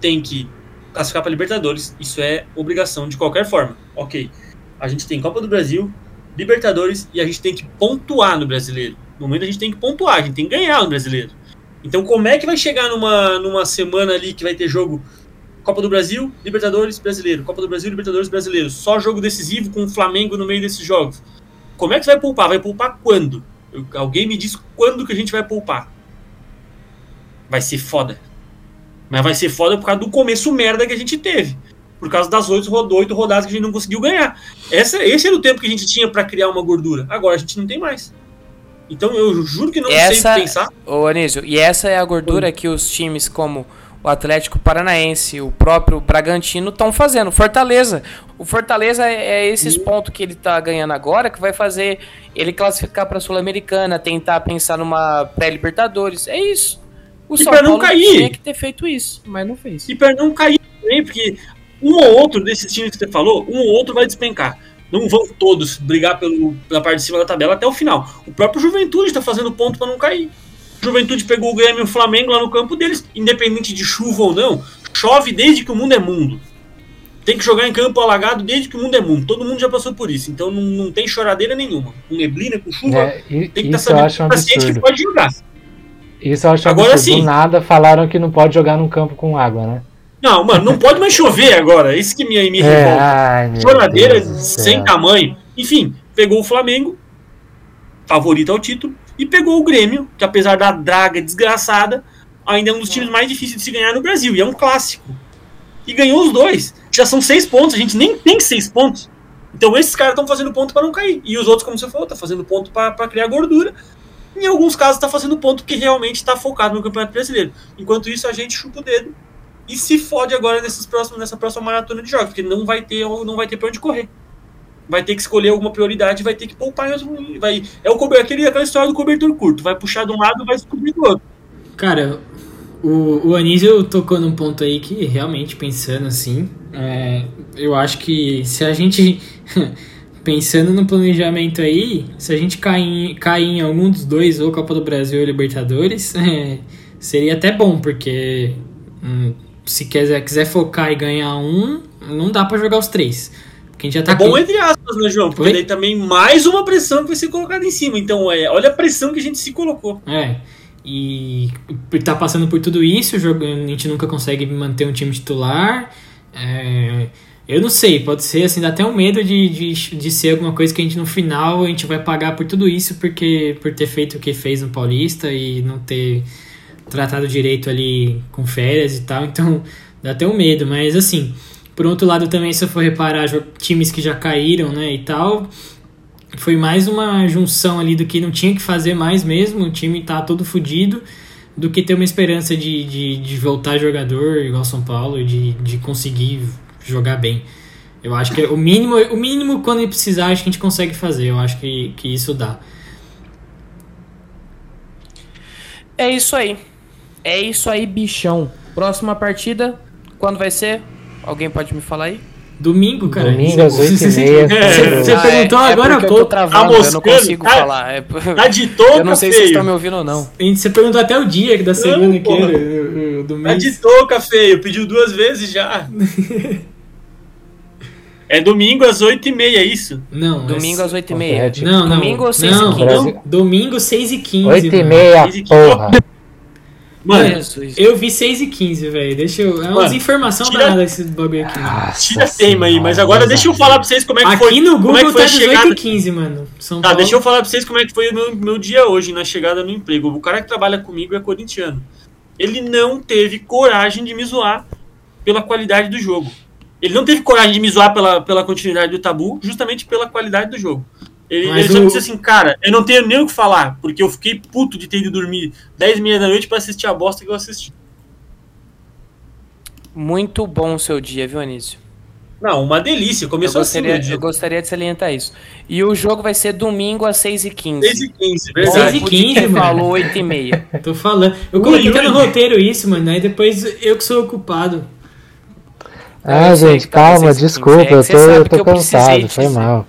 tem que classificar para Libertadores. Isso é obrigação de qualquer forma. Ok. A gente tem Copa do Brasil, Libertadores e a gente tem que pontuar no brasileiro. No momento a gente tem que pontuar, a gente tem que ganhar no brasileiro. Então, como é que vai chegar numa, numa semana ali que vai ter jogo Copa do Brasil, Libertadores, Brasileiro. Copa do Brasil, Libertadores, Brasileiro. Só jogo decisivo com o Flamengo no meio desses jogos. Como é que você vai poupar? Vai poupar quando? Eu- alguém me diz quando que a gente vai poupar. Vai ser foda. Mas vai ser foda por causa do começo merda que a gente teve. Por causa das oito, oito rodadas que a gente não conseguiu ganhar. Essa, esse era o tempo que a gente tinha pra criar uma gordura. Agora a gente não tem mais. Então eu juro que não sei Essa- o que pensar. Ô Anísio, e essa é a gordura que os times como o Atlético Paranaense, o próprio Bragantino estão fazendo. Fortaleza. O Fortaleza é, é esses pontos que ele tá ganhando agora que vai fazer ele classificar pra Sul-Americana, tentar pensar numa pré-Libertadores. É isso. O E São pra não Paulo cair. tinha que ter feito isso, mas não fez. E pra não cair também, porque um ou outro desses times que você falou, um ou outro vai despencar. Não vão todos brigar pelo, pela parte de cima da tabela até o final. O próprio Juventude tá fazendo ponto pra não cair. Juventude pegou o Grêmio e o Flamengo lá no campo deles, independente de chuva ou não, chove desde que o mundo é mundo. Tem que jogar em campo alagado desde que o mundo é mundo. Todo mundo já passou por isso. Então não, não tem choradeira nenhuma. Com neblina, com chuva, É, e- tem que estar eu sabendo um tá que pode jogar. Isso eu acho Agora absurdo. sim. Do nada falaram que não pode jogar num campo com água, né? Não, mano, não pode mais chover agora. Isso que me, me É, revolta. Choradeira sem tamanho. Enfim, pegou o Flamengo, favorito ao título, e pegou o Grêmio, que apesar da draga desgraçada, ainda é um dos times mais difíceis de se ganhar no Brasil, e é um clássico. E ganhou os dois. Já são seis pontos, a gente nem tem seis pontos. Então esses caras estão fazendo ponto para não cair. E os outros, como você falou, tá fazendo ponto para criar gordura. Em alguns casos tá fazendo ponto porque realmente está focado no Campeonato Brasileiro. Enquanto isso, a gente chupa o dedo e se fode agora nesses próximos, nessa próxima maratona de jogos, porque não vai ter, não vai ter pra onde correr. Vai ter que escolher alguma prioridade, vai ter que poupar. Vai, é o, aquele, aquela história do cobertor curto. Vai puxar de um lado vai descobrir do outro. Cara, o, o Anísio tocou num ponto aí que realmente pensando assim, é, eu acho que se a gente, [LAUGHS] pensando no planejamento aí, se a gente cair, cair em algum dos dois, ou Copa do Brasil ou Libertadores, [LAUGHS] é, seria até bom, porque hum, se quiser, quiser focar e ganhar um, não dá pra jogar os três. Porque a gente já tá É bom com- entre aspas, né, João? Porque Oi? daí também mais uma pressão que vai ser colocada em cima. Então, é, olha a pressão que a gente se colocou. É. E tá passando por tudo isso, jogando, a gente nunca consegue manter um time titular. É, eu não sei, pode ser assim, dá até um medo de, de, de ser alguma coisa que a gente no final a gente vai pagar por tudo isso porque por ter feito o que fez no Paulista e não ter tratado direito ali com férias e tal. Então dá até um medo, mas assim, por outro lado também se eu for reparar times que já caíram, né, e tal, foi mais uma junção ali do que não tinha que fazer mais mesmo, o time tá todo fudido, do que ter uma esperança de, de, de voltar jogador igual São Paulo, de, de conseguir jogar bem. Eu acho que o mínimo, o mínimo quando ele precisar, acho que a gente consegue fazer. Eu acho que, que isso dá. É isso aí. É isso aí, bichão. Próxima partida, quando vai ser? Alguém pode me falar aí? Domingo, cara. Domingo às Você- 8h30. Você, você Ah, perguntou é, agora é há porque eu tô pouco. travando, eu não consigo tá- falar. É- Tá de touca, [LAUGHS] eu não sei se vocês feio. estão me ouvindo ou não. Você perguntou até o dia da semana que porra. era, o- o- do Tá de mês. touca, feio. Pediu duas vezes já. [LAUGHS] é domingo às 8h30, é isso? Não, Domingo é- às 8h30. Correto. Não, não. Domingo às 6 não, e 15 Brasil- Domingo 6 e 15 8h30, Quinze e porra. Mano, Isso, isso. Eu vi 6 e 15, velho. Deixa eu. É umas informações tira- danadas esse bagulho aqui. mano. Nossa tira a teima aí, mas agora Deus deixa eu falar pra vocês como é que Aqui foi. no como é Google que foi tá a 18 chegada. e 15, mano. São Tá, Paulo. deixa eu falar pra vocês como é que foi o meu, meu dia hoje na chegada no emprego. O cara que trabalha comigo é corintiano. Ele não teve coragem de me zoar pela qualidade do jogo. Ele não teve coragem de me zoar pela, pela continuidade do tabu, justamente pela qualidade do jogo. Ele, Mas ele só o- me disse assim, cara, eu não tenho nem o que falar, porque eu fiquei puto de ter ido dormir 10 e meia da noite pra assistir a bosta que eu assisti. Muito bom o seu dia, viu, Anísio? Não, uma delícia. Eu Começou assim gostaria, dia. eu gostaria de salientar isso. E o jogo vai ser domingo às 6h15. 6 e 15, Seis verdade. e 15, Quem mano. falou 8h30. [LAUGHS] Tô falando. Eu coloquei até no roteiro isso, mano. Aí depois eu que sou ocupado. Ah, Eu sei gente, tá calma, desculpa, é eu tô, eu tô eu cansado, foi mal.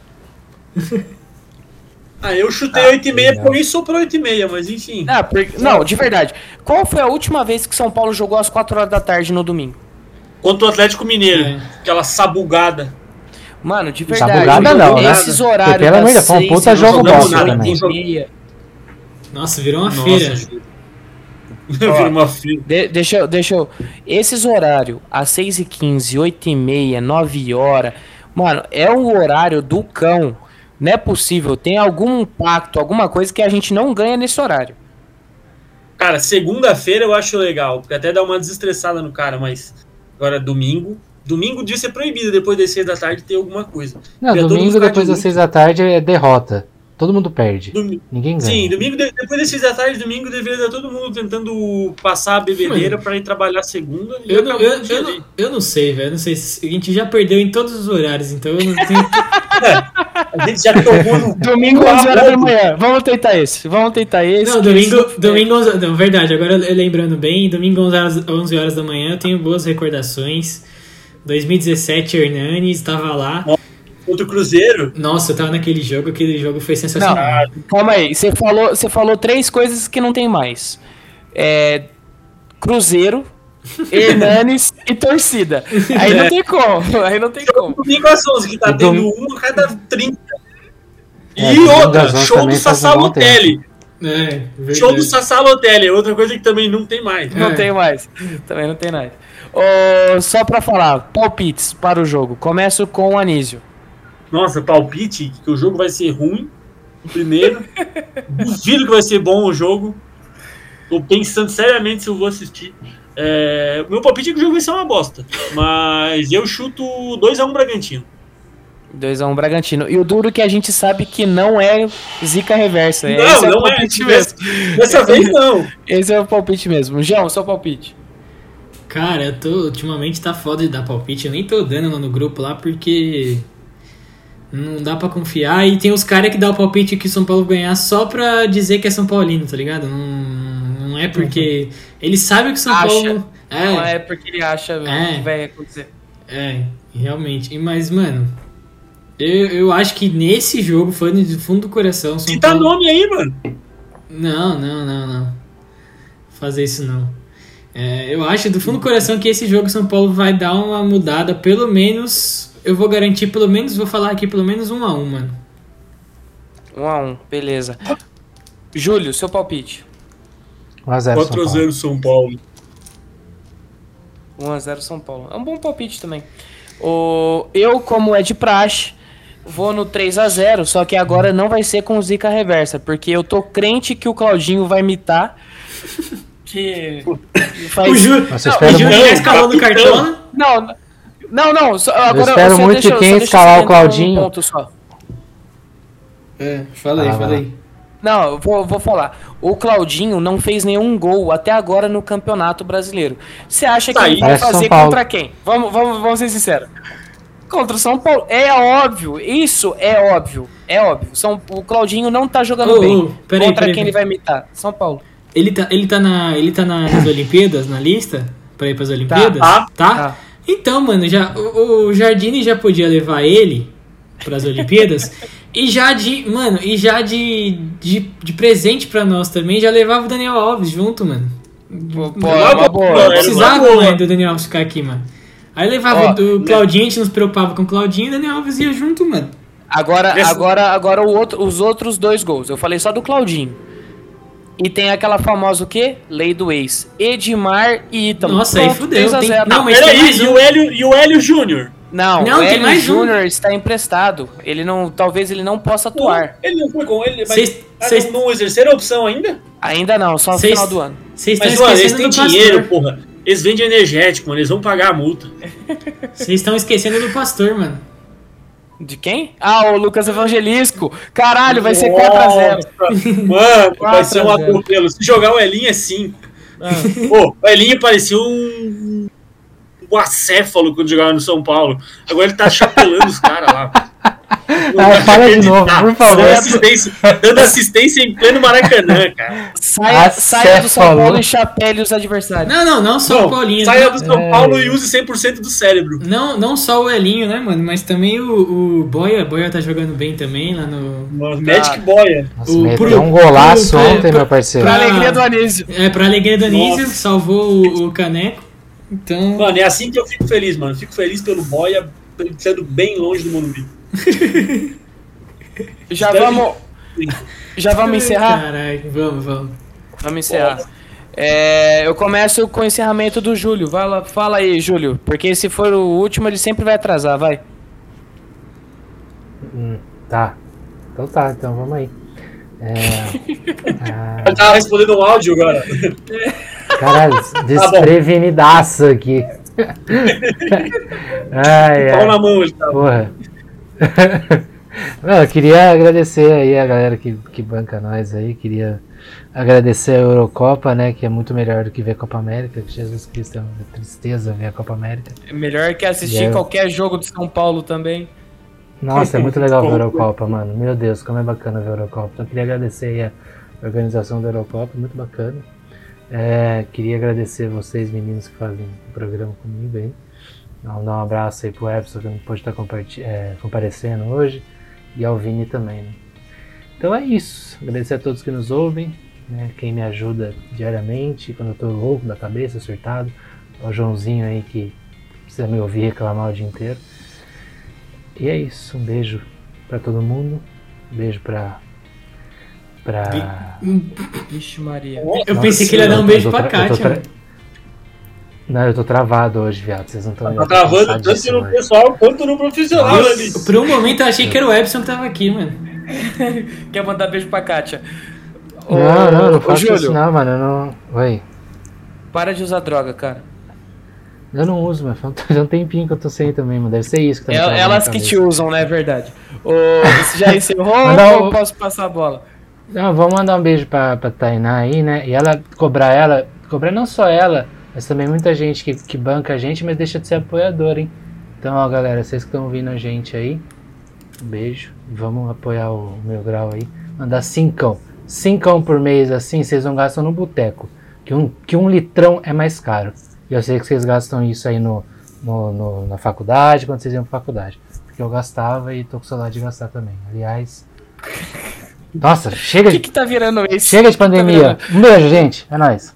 [LAUGHS] Ah, eu chutei 8 e meia, porém sou pra 8 e meia, mas enfim. Ah, por- Não, de verdade. Qual foi a última vez que São Paulo jogou às 4 horas da tarde no domingo? Contra o Atlético Mineiro, É. aquela sabugada. Mano, de verdade. Sabugada não, né? Esses horários. Porque, pelo amor de Deus, foi um puta seis, jogo oito também. e meia. Nossa, virou uma Nossa, feira. [LAUGHS] Vira uma feira. De- deixa, eu- deixa eu. Esses horários, às 6h15, 8h30, 9 horas. Mano, é o horário do cão. Não é possível. Tem algum impacto, alguma coisa que a gente não ganha nesse horário. Cara, segunda-feira eu acho legal, porque até dá uma desestressada no cara, mas agora domingo. Domingo devia ser proibido depois das seis da tarde ter alguma coisa. Não, domingo depois de das. 6 da tarde é derrota. Todo mundo perde. Domi- Ninguém ganha. Sim, domingo, de- depois desses detalhes, domingo deveria estar todo mundo tentando passar a bebedeira pra ir trabalhar segunda. e Eu não, eu, eu, não, eu não sei, velho. Não sei se a gente já perdeu em todos os horários, então eu não tenho. [LAUGHS] A gente já tomou no Domingo, 11 horas da manhã. Vamos tentar esse. Vamos tentar esse. Não, domingo, esse- domingo 11, não, verdade, agora eu lembrando bem, domingo 11 horas, 11 horas da manhã, eu tenho boas recordações. 2017, Hernanes, estava lá. Contra o Cruzeiro. Nossa, eu tava naquele jogo, aquele jogo foi sensacional. Calma aí, você falou, você falou três coisas que não tem mais. É, Cruzeiro, [LAUGHS] Hernanes e torcida. Aí não tem como, [LAUGHS] aí não tem como. Domingo às 11, que tá E tendo dom- um a cada 30. É, E outra, às 11 show do também faz um Sassá bom Lotelli. É. Show do Sassá Lotelli, é outra coisa que também não tem mais. Não É. tem mais. Também não tem mais. Ô, só pra falar, palpites para o jogo. Começo com o Anísio. Nossa, palpite, que o jogo vai ser ruim. o Primeiro. [LAUGHS] Duvido que vai ser bom o jogo. Tô pensando seriamente se eu vou assistir. É, meu palpite é que o jogo vai ser uma bosta. Mas eu chuto 2x1 Bragantino. 2x1 Bragantino. E o duro que a gente sabe que não é zica reversa. Não, Esse é o não é. palpite mesmo. Dessa vez não. Esse é o palpite mesmo. João, seu palpite. Cara, eu tô, ultimamente tá foda de dar palpite, eu nem tô dando lá no grupo lá porque não dá pra confiar. E tem os caras que dá o palpite que o São Paulo ganhar só pra dizer que é São Paulino, tá ligado? Não, não é porque. Eles sabem que o São Acha. Paulo. Não É, é porque ele acha É. que vai acontecer. é, realmente. E, Mas, mano, eu, eu acho que nesse jogo, falando do fundo do coração, São Cita Paulo. nome aí, mano. Não, não, não, não. Fazer isso não. É, eu acho do fundo do coração que esse jogo São Paulo vai dar uma mudada, pelo menos. Eu vou garantir, pelo menos, vou falar aqui, pelo menos um a um, mano. 1 a 1 beleza. Júlio, seu palpite. 1x0 São Paulo. 4x0 São Paulo. 1x0 São Paulo. É um bom palpite também. O, eu, como é de praxe, vou no 3x0, só que agora não vai ser com zica reversa, porque eu tô crente que o Claudinho vai imitar. Que faz... [LAUGHS] O Ju, Mas eu não, o muito- já escalou no Capitão. cartão. Não, não, não. Só, agora, espero só muito deixa- que quem eu escalar o salientar um Claudinho- ponto só. É, fala aí, Ah, fala vai aí. Não, eu vou, vou falar. O Claudinho não fez nenhum gol até agora no Campeonato Brasileiro. Você acha que Tá aí. ele vai fazer contra quem? Vamos, vamos, vamos ser sinceros. Contra o São Paulo. É óbvio, isso é óbvio. É óbvio. São, o Claudinho não tá jogando Ô, bem. peraí, contra peraí, quem ele vai imitar? São Paulo. Ele tá, ele tá, na, ele tá nas [COUGHS] Olimpíadas, na lista? Pra ir pras Olimpíadas? Tá. Tá. Então, mano, já, o, o Jardine já podia levar ele pras [LAUGHS] Olimpíadas. e já de. Mano, e já de, de, de presente pra nós também, já levava o Daniel Alves junto, mano. Pô, pô, Não, é uma boa. precisava né, do Daniel Alves ficar aqui, mano. Aí levava Ó, o né? Claudinho, a gente nos preocupava com o Claudinho e o Daniel Alves ia junto, mano. Agora, agora, agora o outro, os outros dois gols. Eu falei só do Claudinho. E tem aquela famosa o quê? Lei do ex. Edmar e Ítalo. Nossa, aí Pronto, fudeu, 3 a tem- 0. não, mas- Peraí, e um. o Hélio, e o Hélio Júnior? Não, Não, o tem Hélio mais um. Júnior está emprestado. Ele não, talvez ele não possa atuar. Ele não foi com ele, mas Vocês- ah, vocês- não, exerceram a opção ainda? Ainda não, só no Vocês- final do ano. Vocês estão Mas, mano, eles esquecendo têm do dinheiro, pastor. porra. Eles vendem energético, mano. Eles vão pagar a multa. Vocês estão esquecendo do pastor, mano. De quem? Ah, o Lucas Evangelisco. Caralho, vai ser 4x0. Nossa, Mano, vai ser um 4 a 0. atropelo. Se jogar o Elinho é 5. Ah. Pô, o Elinho parecia um. um acéfalo quando jogava no São Paulo. Agora ele tá chapelando os caras lá. Ah, fala de novo, por favor. Dando assistência, dando assistência em pleno Maracanã, cara. Saia, saia do São. Paulo e chapele os adversários. Não, não, não só o Bom, Paulinho. saia não, do São É. Paulo e use 100% do cérebro. não, não só o Elinho, né, mano? Mas também o, o Boia. Boia tá jogando bem também lá no. Magic Boia. Nossa, O- pro- um golaço pro- ontem, pra- meu parceiro. Pra pra- alegria do Anísio. É, pra alegria do Anísio, Nossa. salvou o, o Caneco. Então. Mano, é assim que eu fico feliz, mano. Fico feliz pelo Boia sendo bem longe do Morumbi. [LAUGHS] Já Espero vamos. Já vamos encerrar? Caralho, vamos, vamos. Vamos encerrar. É, eu começo com o encerramento do Júlio. Vai lá, fala aí, Júlio. Porque se for o último, ele sempre vai atrasar, vai. Hum, tá. Então tá, então vamos aí. É... [LAUGHS] Ah, Ele tava respondendo um áudio agora. [LAUGHS] caralho, desprevenidaço aqui. ai, Pau ai. na mão ele tava. Porra. [LAUGHS] Não, eu queria agradecer aí a galera que, que banca nós aí. Queria agradecer a Eurocopa, né? Que é muito melhor do que ver a Copa América. Que Jesus Cristo é uma tristeza ver a Copa América. É melhor que assistir qualquer jogo do São Paulo também. Nossa, é muito legal ver a Eurocopa, mano. Meu Deus, como é bacana ver a Eurocopa. Então, eu queria agradecer aí a organização da Eurocopa, muito bacana. É, queria agradecer vocês, meninos, que fazem o programa comigo aí. Dar um abraço aí pro Epson, que não pôde estar é, comparecendo hoje, e ao Vini também, né? Então é isso. Agradecer a todos que nos ouvem, né? Quem me ajuda diariamente, quando eu tô louco da cabeça, surtado. O Joãozinho aí que precisa me ouvir reclamar o dia inteiro. E é isso, um beijo pra todo mundo. Um beijo pra. pra. Vixe, Maria. Eu pensei que ele ia dar um beijo pra Kátia. Não, eu tô travado hoje, viado. Vocês não estão Tá travando tanto no pessoal quanto no profissional ali. por um momento eu achei que era o Epson que tava aqui, mano. [LAUGHS] Quer mandar beijo pra Kátia? Ô, Não, não, não faço Júlio, isso não, mano. Eu não. Oi. para de usar droga, cara. Eu não uso, mas faz [LAUGHS] um tempinho que eu tô sem também, mano. Deve ser isso que tá me El- travando Elas que te usam, né? É verdade. Ô, você já [LAUGHS] encerrou ou eu posso passar a bola? Não, vamos mandar um beijo pra, pra Tainá aí, né? E ela cobrar ela, cobrar não só ela, mas também muita gente que, que banca a gente, mas deixa de ser apoiador, hein? Então, ó, galera, vocês que estão ouvindo a gente aí, um beijo. Vamos apoiar o meu grau aí. Mandar cincão. Cincão por mês, assim, vocês não gastam no boteco. Que um, que um litrão é mais caro. E eu sei que vocês gastam isso aí no, no, no- na faculdade, quando vocês iam pra faculdade. Porque eu gastava e tô com saudade de gastar também. Aliás. [LAUGHS] Nossa, chega O que de que tá virando isso? Chega de que tá pandemia. Um beijo, gente. É nóis.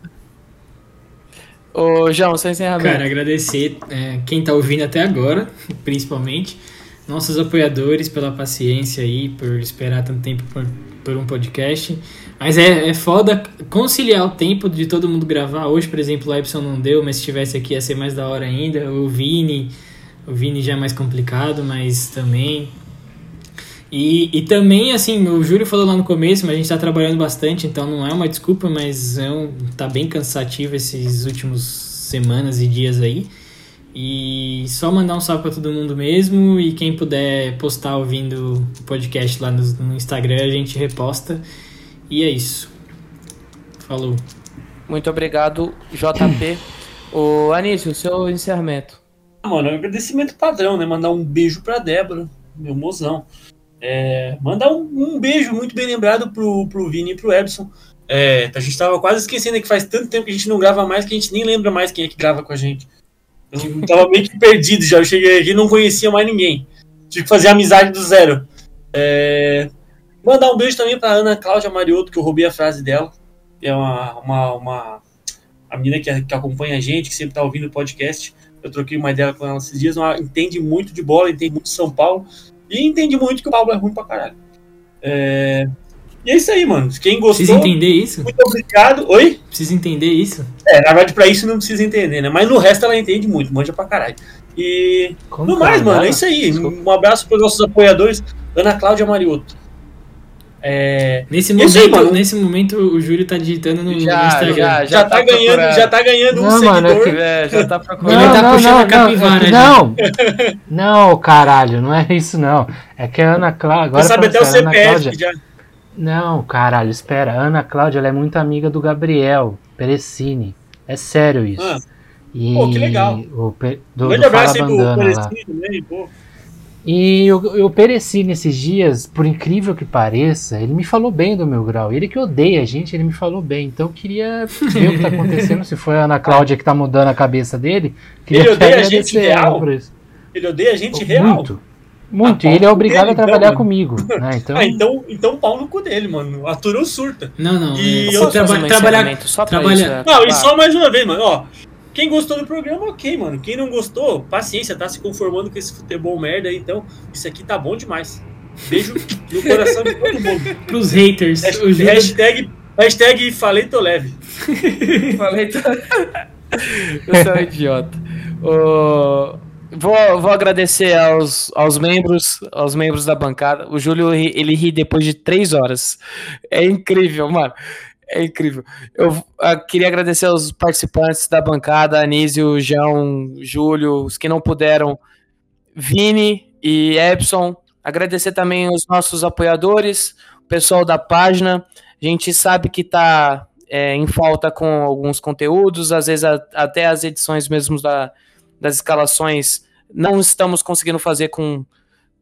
Ô, João, sem encerramento. Cara, agradecer é, quem tá ouvindo até agora, [LAUGHS] principalmente. Nossos apoiadores pela paciência aí, por esperar tanto tempo por, por um podcast. Mas é, é foda conciliar o tempo de todo mundo gravar. Hoje, por exemplo, o Epson não deu, mas se estivesse aqui ia ser mais da hora ainda. O Vini, o Vini já é mais complicado, mas também. E, e também, assim, o Júlio falou lá no começo, mas a gente tá trabalhando bastante, então não é uma desculpa, mas é um, tá bem cansativo esses últimos semanas e dias aí. E só mandar um salve pra todo mundo mesmo. E quem puder postar ouvindo o podcast lá no, no Instagram, a gente reposta. E é isso. Falou. Muito obrigado, JP. Ô, [COUGHS] Anísio, o seu encerramento. Ah, Mano, é um agradecimento padrão, né? Mandar um beijo pra Débora, meu mozão. É, mandar um, um beijo muito bem lembrado pro, pro Vini e pro Ebson. É, a gente tava quase esquecendo que faz tanto tempo que a gente não grava mais que a gente nem lembra mais quem é que grava com a gente. Eu tava meio que perdido já. Eu cheguei aqui e não conhecia mais ninguém. Tive que fazer amizade do zero. É, mandar um beijo também pra Ana Cláudia Mariotto, que eu roubei a frase dela. É uma, uma, uma a menina que, que acompanha a gente, que sempre tá ouvindo o podcast. Eu troquei uma ideia com ela esses dias. Ela entende muito de bola, entende muito de São Paulo. E entende muito que o Paulo é ruim pra caralho. É, E é isso aí, mano. Quem gostou, Precisa entender isso? muito obrigado. Oi? Precisa entender isso? É, na verdade, pra isso não precisa entender, né? Mas no resto ela entende muito, manja pra caralho. E Como no mais, nome mano, é isso aí. Desculpa. Um abraço pros nossos apoiadores. Ana Cláudia Mariotto. É, Nesse Isso aí, momento, mano. nesse momento o Júlio tá digitando no, no Já, Instagram. já, já, tá, ganhando, procurando. já tá ganhando um Não, mano, é seguidor. que- É, já tá Ele procurando. tá puxando a capivara Não, não, caralho, não é isso não. É que a Ana Cláudia. Agora Você sabe até o CPF Cláudia- já. Não, caralho, espera. A Ana Cláudia ela é muito amiga do Gabriel Perecini. É sério isso. Ah, E Pô, que legal. O, do, um do grande abraço aí pro Bandana lá. Perecini também, pô. E o, o Perecini, esses dias, por incrível que pareça, ele me falou bem do meu grau. Ele que odeia a gente, ele me falou bem. Então eu queria ver o que tá acontecendo. Se foi a Ana Cláudia que tá mudando a cabeça dele, queria Ele odeia a gente real? por isso. Ele odeia a gente real. Muito. Muito. E ele é obrigado dele, a trabalhar então, comigo. Né? [LAUGHS] Então, Ah, então, então pau no cu dele, mano. Aturou surta. Não, não. E é, eu você posso traba- fazer um trabalhar, encerramento só pra trabalha- isso, né? Não, e só mais uma vez, mano, ó. Quem gostou do programa, ok, mano. Quem não gostou, paciência, tá se conformando com esse futebol merda aí, então isso aqui tá bom demais. Beijo no coração de todo mundo. [LAUGHS] pros haters. Júlio, Hashtag, hashtag falei tô leve. [LAUGHS] Falei. t- Eu sou um idiota. Ô, vou, vou agradecer aos, aos membros, aos membros da bancada. O Júlio ele ri depois de três horas. É incrível, mano. É incrível. Eu ah, queria agradecer aos participantes da bancada, Anísio, João, Júlio, os que não puderam, Vini e Epson. Agradecer também os nossos apoiadores, o pessoal da página. A gente sabe que está é, em falta com alguns conteúdos, às vezes a, até as edições mesmo da, das escalações não estamos conseguindo fazer com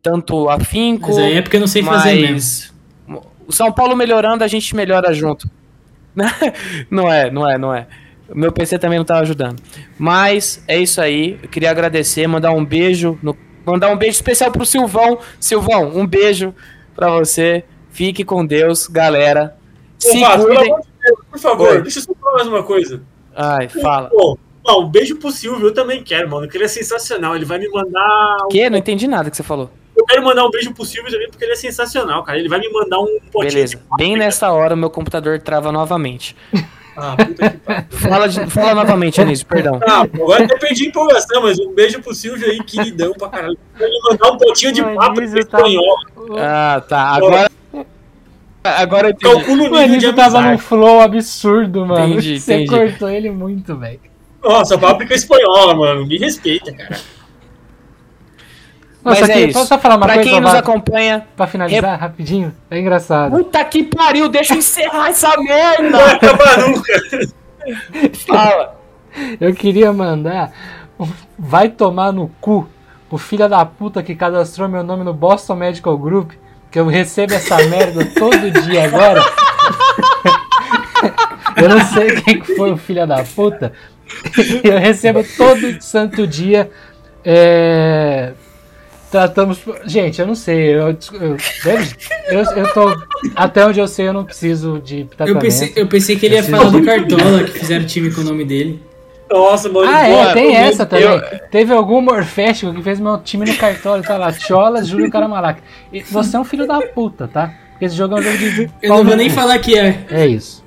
tanto afinco. Mas aí é porque eu não sei fazer mas O São Paulo melhorando, a gente melhora junto. [LAUGHS] não é, não é, não é. O meu PC também não estava ajudando. Mas é isso aí. Eu queria agradecer, mandar um beijo, no, mandar um beijo especial pro Silvão. Silvão, um beijo para você. Fique com Deus, galera. Se Ô, cuidem. por favor, Oi. deixa eu só falar mais uma coisa. Ai, fala. Pô, um beijo pro Silvio, eu também quero, mano. Que ele é sensacional. Ele vai me mandar. Um... Que? Não entendi nada que você falou. Eu quero mandar um beijo pro Silvio também, porque ele é sensacional, cara. Ele vai me mandar um potinho. Beleza. Bem nessa hora, meu computador trava novamente. Ah, puta que pariu. fala, de, fala novamente, Anísio, perdão. Ah, agora até perdi a empolgação, mas um beijo pro Silvio aí, queridão pra caralho. Vai me mandar um potinho de papo em tá... espanhol. Ah, tá. Agora. Agora eu. Calculo o Anísio tava num flow absurdo, mano. Entendi, Você entendi. cortou ele muito, velho. Nossa, fábrica espanhola, mano. Me respeita, cara. Nossa, Mas aqui, é isso. Posso falar uma pra coisa? Pra quem nos acompanha. Pra finalizar, rep... rapidinho. É engraçado. Puta que pariu, deixa eu encerrar essa merda! Não vai acabar nunca. Fala. Eu queria mandar. Vai tomar no cu o filho da puta que cadastrou meu nome no Boston Medical Group. Que eu recebo essa merda todo dia agora. eu não sei quem foi o filho da puta, eu recebo todo santo dia. É, tratamos. Gente, eu não sei. Eu, eu, eu, eu tô. Até onde eu sei, eu não preciso de tratamento. Eu pensei, eu pensei que ele ia falar do Cartola, que fizeram time com o nome dele. Nossa, mano. Ah, é, tem essa também. Eu... Teve algum morféstico que fez meu time no Cartola, tá lá, Cholas, Júlio Caramalaca. E você é um filho da puta, tá? Porque esse jogo é um jogo de. Eu não vou nem falar que é. É isso.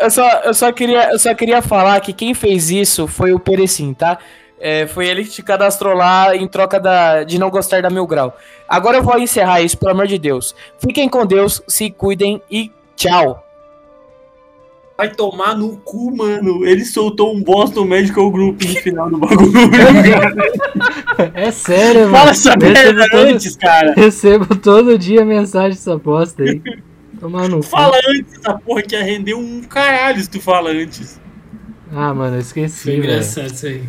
Eu, só, eu, só queria, eu só queria falar que quem fez isso foi o Perecim, tá? É, foi ele que te cadastrou lá em troca da, de não gostar da Mil Grau. Agora eu vou encerrar isso, pelo amor de Deus. Fiquem com Deus, se cuidem e tchau. Vai tomar no cu, mano. Ele soltou um Boston Medical Group no final do bagulho. [LAUGHS] é sério, mano. Fala essa merda antes, cara. Recebo todo dia mensagem dessa bosta aí. Tomar no Fala antes essa porra que ia render um caralho se tu fala antes. Ah, mano, eu esqueci. Foi engraçado isso aí.